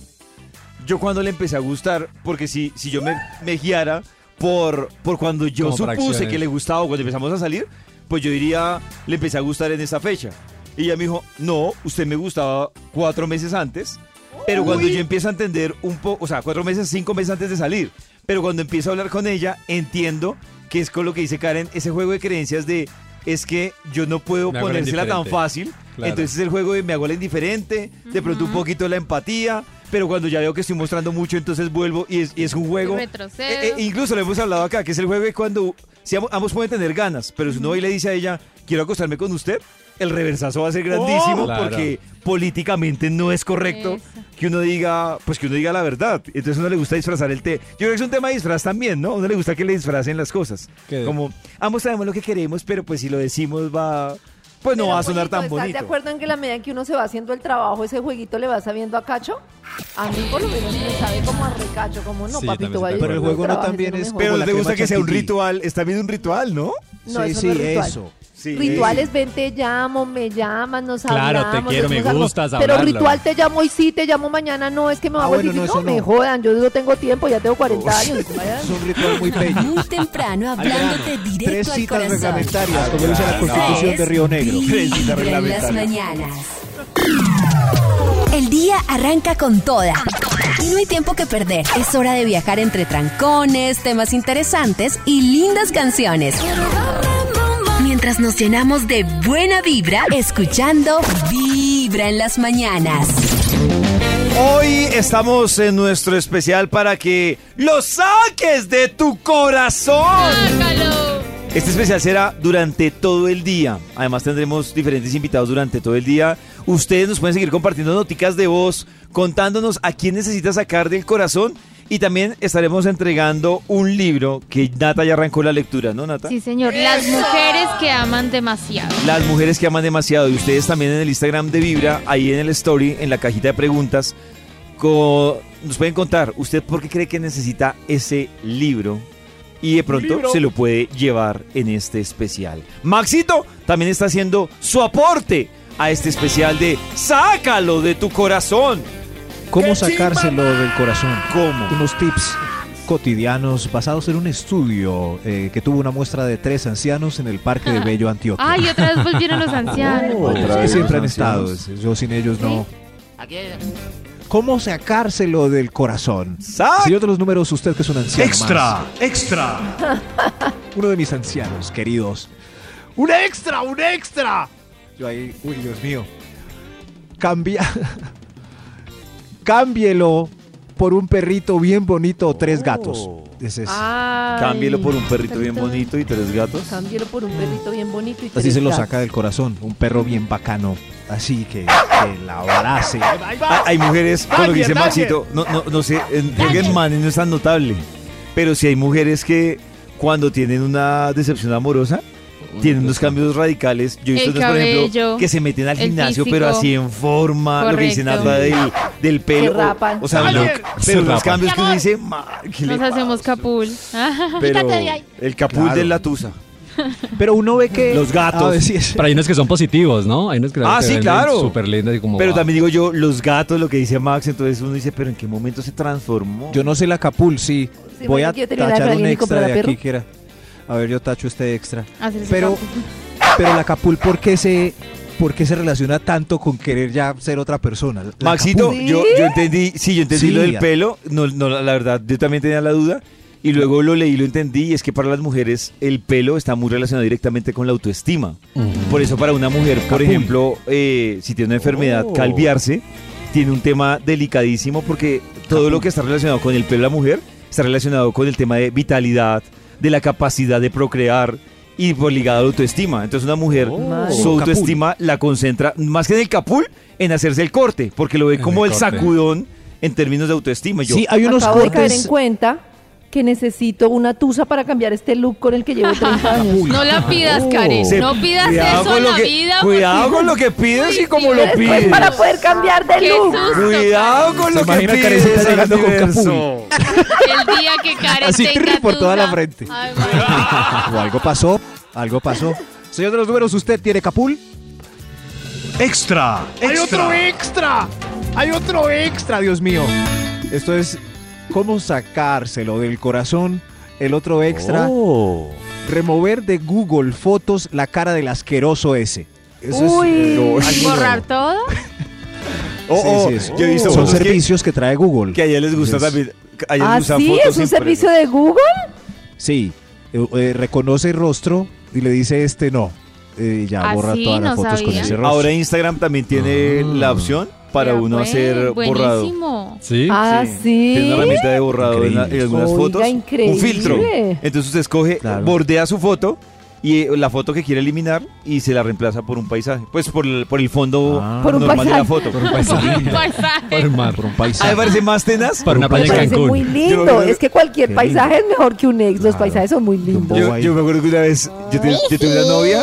yo cuando le empecé a gustar, porque si, si yo me, me guiara por, por cuando yo Como supuse que le gustaba o cuando empezamos a salir, pues yo diría, le empecé a gustar en esa fecha. Y ella me dijo, no, usted me gustaba cuatro meses antes, pero cuando yo empiezo a entender un poco, o sea, cuatro meses, cinco meses antes de salir, pero cuando empiezo a hablar con ella, entiendo que es con lo que dice Karen, ese juego de creencias de, es que yo no puedo Me ponérsela tan fácil, Claro. entonces el juego de me hago la indiferente, de pronto un poquito la empatía, pero cuando ya veo que estoy mostrando mucho, entonces vuelvo y es, y es un juego. Eh, eh, incluso lo hemos hablado acá, que es el juego de cuando si ambos, ambos pueden tener ganas, pero si uno va y le dice a ella, quiero acostarme con usted, el reversazo va a ser grandísimo Oh. Claro. porque políticamente no es correcto que uno diga, pues que uno diga la verdad. Entonces a uno le gusta disfrazar el té. Yo creo que es un tema de disfraz también, ¿no? A uno le gusta que le disfracen las cosas. ¿Qué? Como, ambos sabemos lo que queremos, pero pues si lo decimos va, pues no Pero, va a sonar tan ¿Estás de bonito. acuerdo en que la medida en que uno se va haciendo el trabajo, ese jueguito le va sabiendo a Cacho? A mí por lo menos me sabe como a recacho, como no, Sí, papito, vaya. Pero el juego no también es-. Pero como ¿no la te gusta que sea un ritual? Está bien un ritual, ¿no? No, sí, eso sí, no es ritual. eso. Sí. Rituales, ven, te llamo, me llamas, nos Claro, te hablamos. quiero, me algo. gustas, Pero hablarlo. ritual te llamo hoy sí, te llamo mañana, no, es que me va Ah, a bueno, volver no, difícil. eso no, me no. jodan, yo no tengo tiempo, ya tengo 40 años. vaya. Es un ritual muy bello. Muy temprano, hablándote directo Tres al citas corazón. reglamentarias, como dice la Constitución de Río Negro. Tres citas Vibra en las reglamentarias. mañanas. El día arranca con toda. Y no hay tiempo que perder. Es hora de viajar entre trancones, temas interesantes y lindas canciones. Mientras nos llenamos de buena vibra, escuchando Vibra en las mañanas. Hoy estamos en nuestro especial para que lo saques de tu corazón. Sácalo. Este especial será durante todo el día. Además tendremos diferentes invitados durante todo el día. Ustedes nos pueden seguir compartiendo noticas de voz, contándonos a quién necesita sacar del corazón. Y también estaremos entregando un libro que Nata ya arrancó la lectura, ¿no, Nata? Sí, señor. Las mujeres que aman demasiado. Las mujeres que aman demasiado. Y ustedes también en el Instagram de Vibra, ahí en el story, en la cajita de preguntas, co- nos pueden contar usted por qué cree que necesita ese libro. Y de pronto se lo puede llevar en este especial. Maxito también está haciendo su aporte a este especial de Sácalo de tu corazón. ¿Cómo sacárselo del corazón? ¿Cómo? Unos tips cotidianos basados en un estudio eh, que tuvo una muestra de tres ancianos en el Parque de Bello, Antioquia. Ay, otra vez volvieron los ancianos. Oh, Otra vez siempre han los estado, ancianos. yo sin ellos no. Aquí ¿Cómo sacárselo del corazón? Señor de los números, usted que es un anciano Extra, más. extra. Uno de mis ancianos queridos. ¡Un extra, un extra! Yo ahí, uy, Dios mío. Cambia. Cámbielo por un perrito bien bonito o tres gatos. Es- Ay, Cámbielo por un perrito bien bonito y tres gatos. Cámbielo por un perrito bien bonito y Así tres se lo gatos. saca del corazón. Un perro bien bacano. Así que, que la abrace. Hay mujeres, con lo que dice Daniel, Maxito, no, no, no sé, en- Manny no es tan notable, pero sí hay mujeres que cuando tienen una decepción amorosa, tienen unos cambios radicales. Yo he visto El unas, por ejemplo, que se meten al gimnasio, físico. pero así en forma, lo que dicen habla del, del pelo. Se rapan. O, o sea, Se pero los rapan. cambios que uno dice, "Ma, ¿qué le Nos hacemos pasa?". capul. Pero el capul Claro. de la tusa. Pero uno ve que. Los gatos. A ver, sí, es- Pero hay unos que son positivos, ¿no? Hay unos que Ah, sí, claro. Súper lindos y como. Pero ah, también digo yo, los gatos, lo que dice Max, entonces uno dice, pero ¿en qué momento se transformó? Yo no sé la capul, sí. Sí, Voy a tachar un extra de aquí que era. A ver, yo tacho este extra. Hacerse Pero, capul. pero la capul, ¿por qué se, por qué se relaciona tanto con querer ya ser otra persona? La Maxito, capul. yo, yo entendí, sí, yo entendí Sí. lo del pelo, no, no, la verdad, yo también tenía la duda, y luego lo leí, lo entendí, y es que para las mujeres el pelo está muy relacionado directamente con la autoestima. Por eso para una mujer, por Capul. ejemplo, eh, si tiene una enfermedad, Oh. calviarse, tiene un tema delicadísimo porque todo lo que está relacionado con el pelo de la mujer está relacionado con el tema de vitalidad, de la capacidad de procrear, y por ligado a la autoestima. Entonces una mujer, Oh. su autoestima la concentra más que en el capul, en hacerse el corte, porque lo ve como el sacudón en términos de autoestima. Yo, Sí, hay unos Acabo de caer en cortes. cuenta que necesito una tusa para cambiar este look con el que llevo 30 años. No la pidas. Karen. Se- No pidas cuidado eso en la que- vida. Cuidado porque- con lo que pides y como lo pides. para poder cambiar de look. susto, Cuidado con ¿Se lo que pides. Al llegando con universo. El día que Karen Así tenga por toda la frente. Ay, madre. O algo pasó, algo pasó. Señor de los números, ¿usted tiene capul? Extra, ¡Hay otro extra! ¡Hay otro extra, Dios mío! Esto es cómo sacárselo del corazón. El otro extra, Oh. remover de Google Fotos la cara del asqueroso ese. Eso Uy. es no, algo ¿Borrar todo? Oh, Sí, oh, sí, sí. Yo he visto Son que, servicios que, trae Google. que a ella les gusta también. ¿Ah, les sí? ¿Es un servicio de Google? Sí, eh, eh, reconoce el rostro y le dice este no. Eh, y ya ¿Ah, borra sí? todas las No fotos con ese rostro. Ahora Instagram también tiene Ah. la opción para Ya, uno pues, hacer borrado. Buenísimo. ¿Sí? Ah, sí. Tiene una herramienta de borrado en, la- en Increíble. algunas Oiga, fotos. increíble. Un filtro. Entonces usted escoge, Claro. bordea su foto y eh, la foto que quiere eliminar y se la reemplaza por un paisaje. Pues por el, por el fondo Ah. Por un normal de la paisaje. foto. Por un paisaje. Paisaje. Por el mar. Por un A mí paisaje. parece más tenaz. Para una Me playa en parece Cancún. muy lindo. Es que cualquier Qué paisaje es mejor que un ex. Los Claro. paisajes son muy lindos. Yo, me acuerdo que una vez yo, te- yo tuve una novia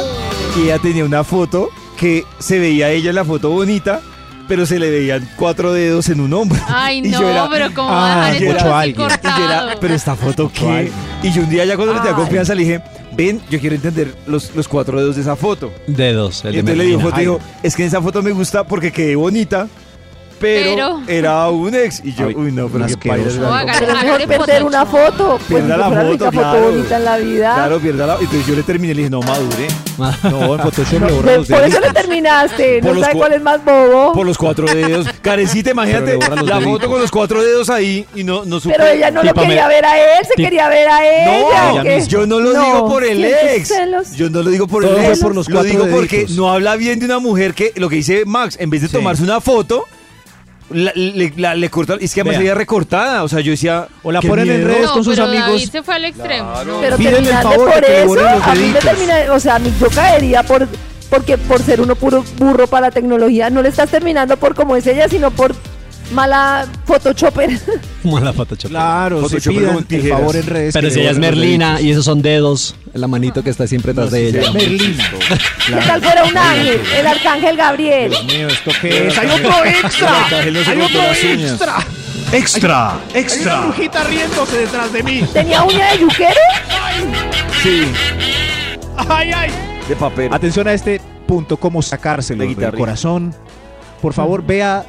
y ella tenía una foto que se veía ella en la foto bonita, pero se le veían cuatro dedos en un hombro. Ay, Y yo no, era- pero ¿cómo Ah, va a dejar yo esto era- así alguien. Y yo era, cortado? pero esta foto qué. Y yo un día ya cuando le tenía confianza le dije, ven, yo quiero entender los, los cuatro dedos de esa foto. Dedos. el Y de entonces le dijo, foto, dijo, es que en esa foto me gusta porque quedé bonita, pero, Pero- era un ex. Y yo, Ay, uy, no, pero qué asqueroso. paila. No, Pero es mejor perder una foto. Pues Pierda que la foto, claro. foto bonita en la vida. Claro, pierda la... Entonces yo le terminé y le dije, no, madure. No, en Photoshop le borra De- los por dedos. eso le terminaste. Por No los sabe cua- cuál es más bobo. Por los cuatro dedos. Carecita, imagínate la deditos. foto con los cuatro dedos ahí y no, no supe. Pero ella no lo Tipo, quería ver a él, se Tip- quería ver a ella. No, ¿qué? yo no lo No, digo por el ¿sientes ex. Yo no lo digo por Todo el ex. por los lo digo porque deditos. no habla bien de una mujer que lo que dice Max, en vez de Sí. tomarse una foto, la- le, la- le corta. Es que además Vea. ella recortada. O sea, yo decía. O la ponen en miedo. redes No, con sus pero amigos. David se fue al extremo. No. Pero Pídele el terminarle favor de por que le eso, borren los a mí me deditos. termina, o sea, a mí yo caería por porque por ser uno puro burro para la tecnología, no le estás terminando por como es ella, sino por mala photoshopper. Mala Photoshop. Claro, se Photoshop pidan con el tijeras. favor en redes. Pero que si ella es los Merlina y esos son dedos, la manito que está siempre tras de ella. Merlina. ¿Qué tal fuera un ángel? El arcángel Gabriel. Dios mío, ¿esto qué es? ¡Hay otro extra! ¡Hay otro uñas. extra! extra, Hay una extra. brujita riéndose detrás de mí. ¿Tenía uña de yuquero? Sí, ¡Ay, ay! de papel. Atención a este punto, cómo sacárselo De del corazón. Por favor, vea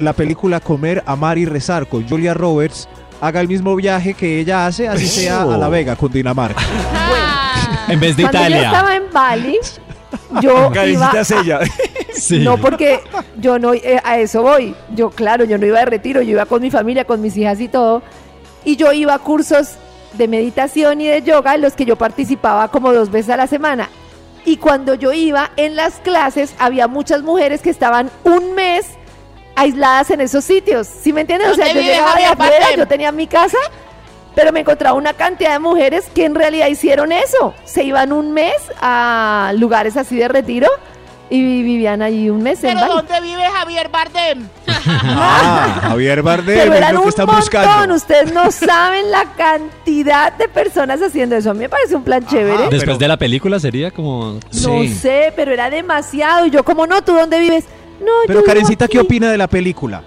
la película Comer, Amar y Rezar con Julia Roberts. Haga el mismo viaje que ella hace, así sea a La Vega, con Dinamarca. En vez de Cuando yo Italia. estaba en Bali, yo iba Carecita es a- ella. Sí. No, porque yo no, eh, a eso voy. Yo, claro, yo no iba de retiro, yo iba con mi familia, con mis hijas y todo. Y yo iba a cursos de meditación y de yoga en los que yo participaba como dos veces a la semana. Y cuando yo iba en las clases, había muchas mujeres que estaban un mes aisladas en esos sitios. ¿Sí me entiendes? O sea, ¿Dónde yo llegaba de afuera, yo tenía mi casa, pero me encontraba una cantidad de mujeres que en realidad hicieron eso. Se iban un mes a lugares así de retiro y vivían allí un mes en ¿Pero Bali. dónde vive Javier Bardem? Ah, Javier Bardem, Pero es lo que están montón, buscando. ustedes no saben la cantidad de personas haciendo eso. A mí me parece un plan chévere. Después pero- de la película sería como... No sé, pero era demasiado. Y yo, como no, ¿tú dónde vives? No, yo Pero vivo Karencita, ¿qué opina de la película?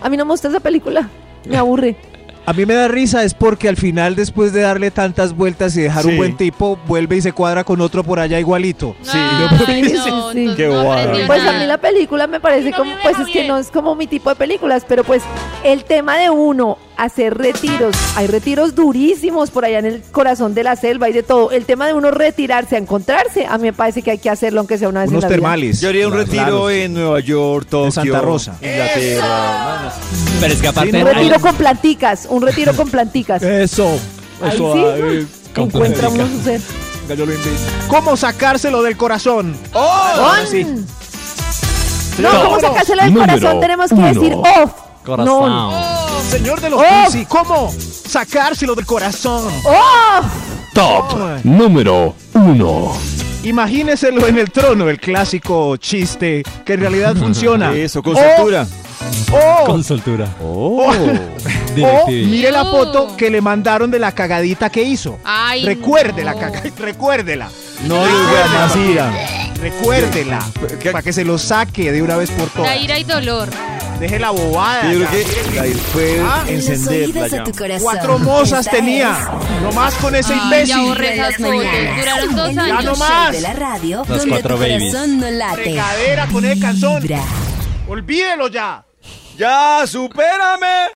A mí no me gusta esa película. Me aburre. A mí me da risa es porque al final, después de darle tantas vueltas y dejar Sí. un buen tipo, vuelve y se cuadra con otro por allá igualito. Sí. Ay, no, sí, Qué aprendió Pues a mí la película me parece no como, pues es que no es como mi tipo de películas, pero pues el tema de uno hacer retiros, hay retiros durísimos por allá en el corazón de la selva y de todo. El tema de uno retirarse a encontrarse, a mí me parece que hay que hacerlo aunque sea una vez Unos en la vida. termales. Yo haría un Claro, retiro claro. en Nueva York, Tokio, Santa Rosa. Inglaterra. Pero es que aparte... Un Sí, retiro con planticas, un retiro con planticas. Eso. Ahí Eso. sí, ay, con encuentra uno su ser. yo lo. ¿Cómo sacárselo del corazón? Ahora sí. No, ¿cómo sacárselo del número corazón? Tenemos que uno. decir off. Corazón. No. Señor de los Oh. ¿cómo sacárselo del corazón? Off. Top Ay. número 1. Imagíneselo en el trono, el clásico chiste que en realidad funciona. Eso, con soltura. Con soltura. o- o DirecTV. mire la foto que le mandaron de la cagadita que hizo. Ay, Recuerde no. caga, recuérdela. No le diga más ira. Recuérdela. Para que se lo saque de una vez por La todas. ira y dolor. Deje la bobada. Yo creo que la fue Ah, En los encender la oídos de llama. tu corazón. Cuatro mozas Esta tenía. No más con ese Ay, imbécil. ya borré de esas fotos. Duraron dos. Ya no show más. de la radio Las donde cuatro tu babies. corazón no late. Regadera con el calzón. Vibra. Olvídelo ya. ¡Ya, supérame!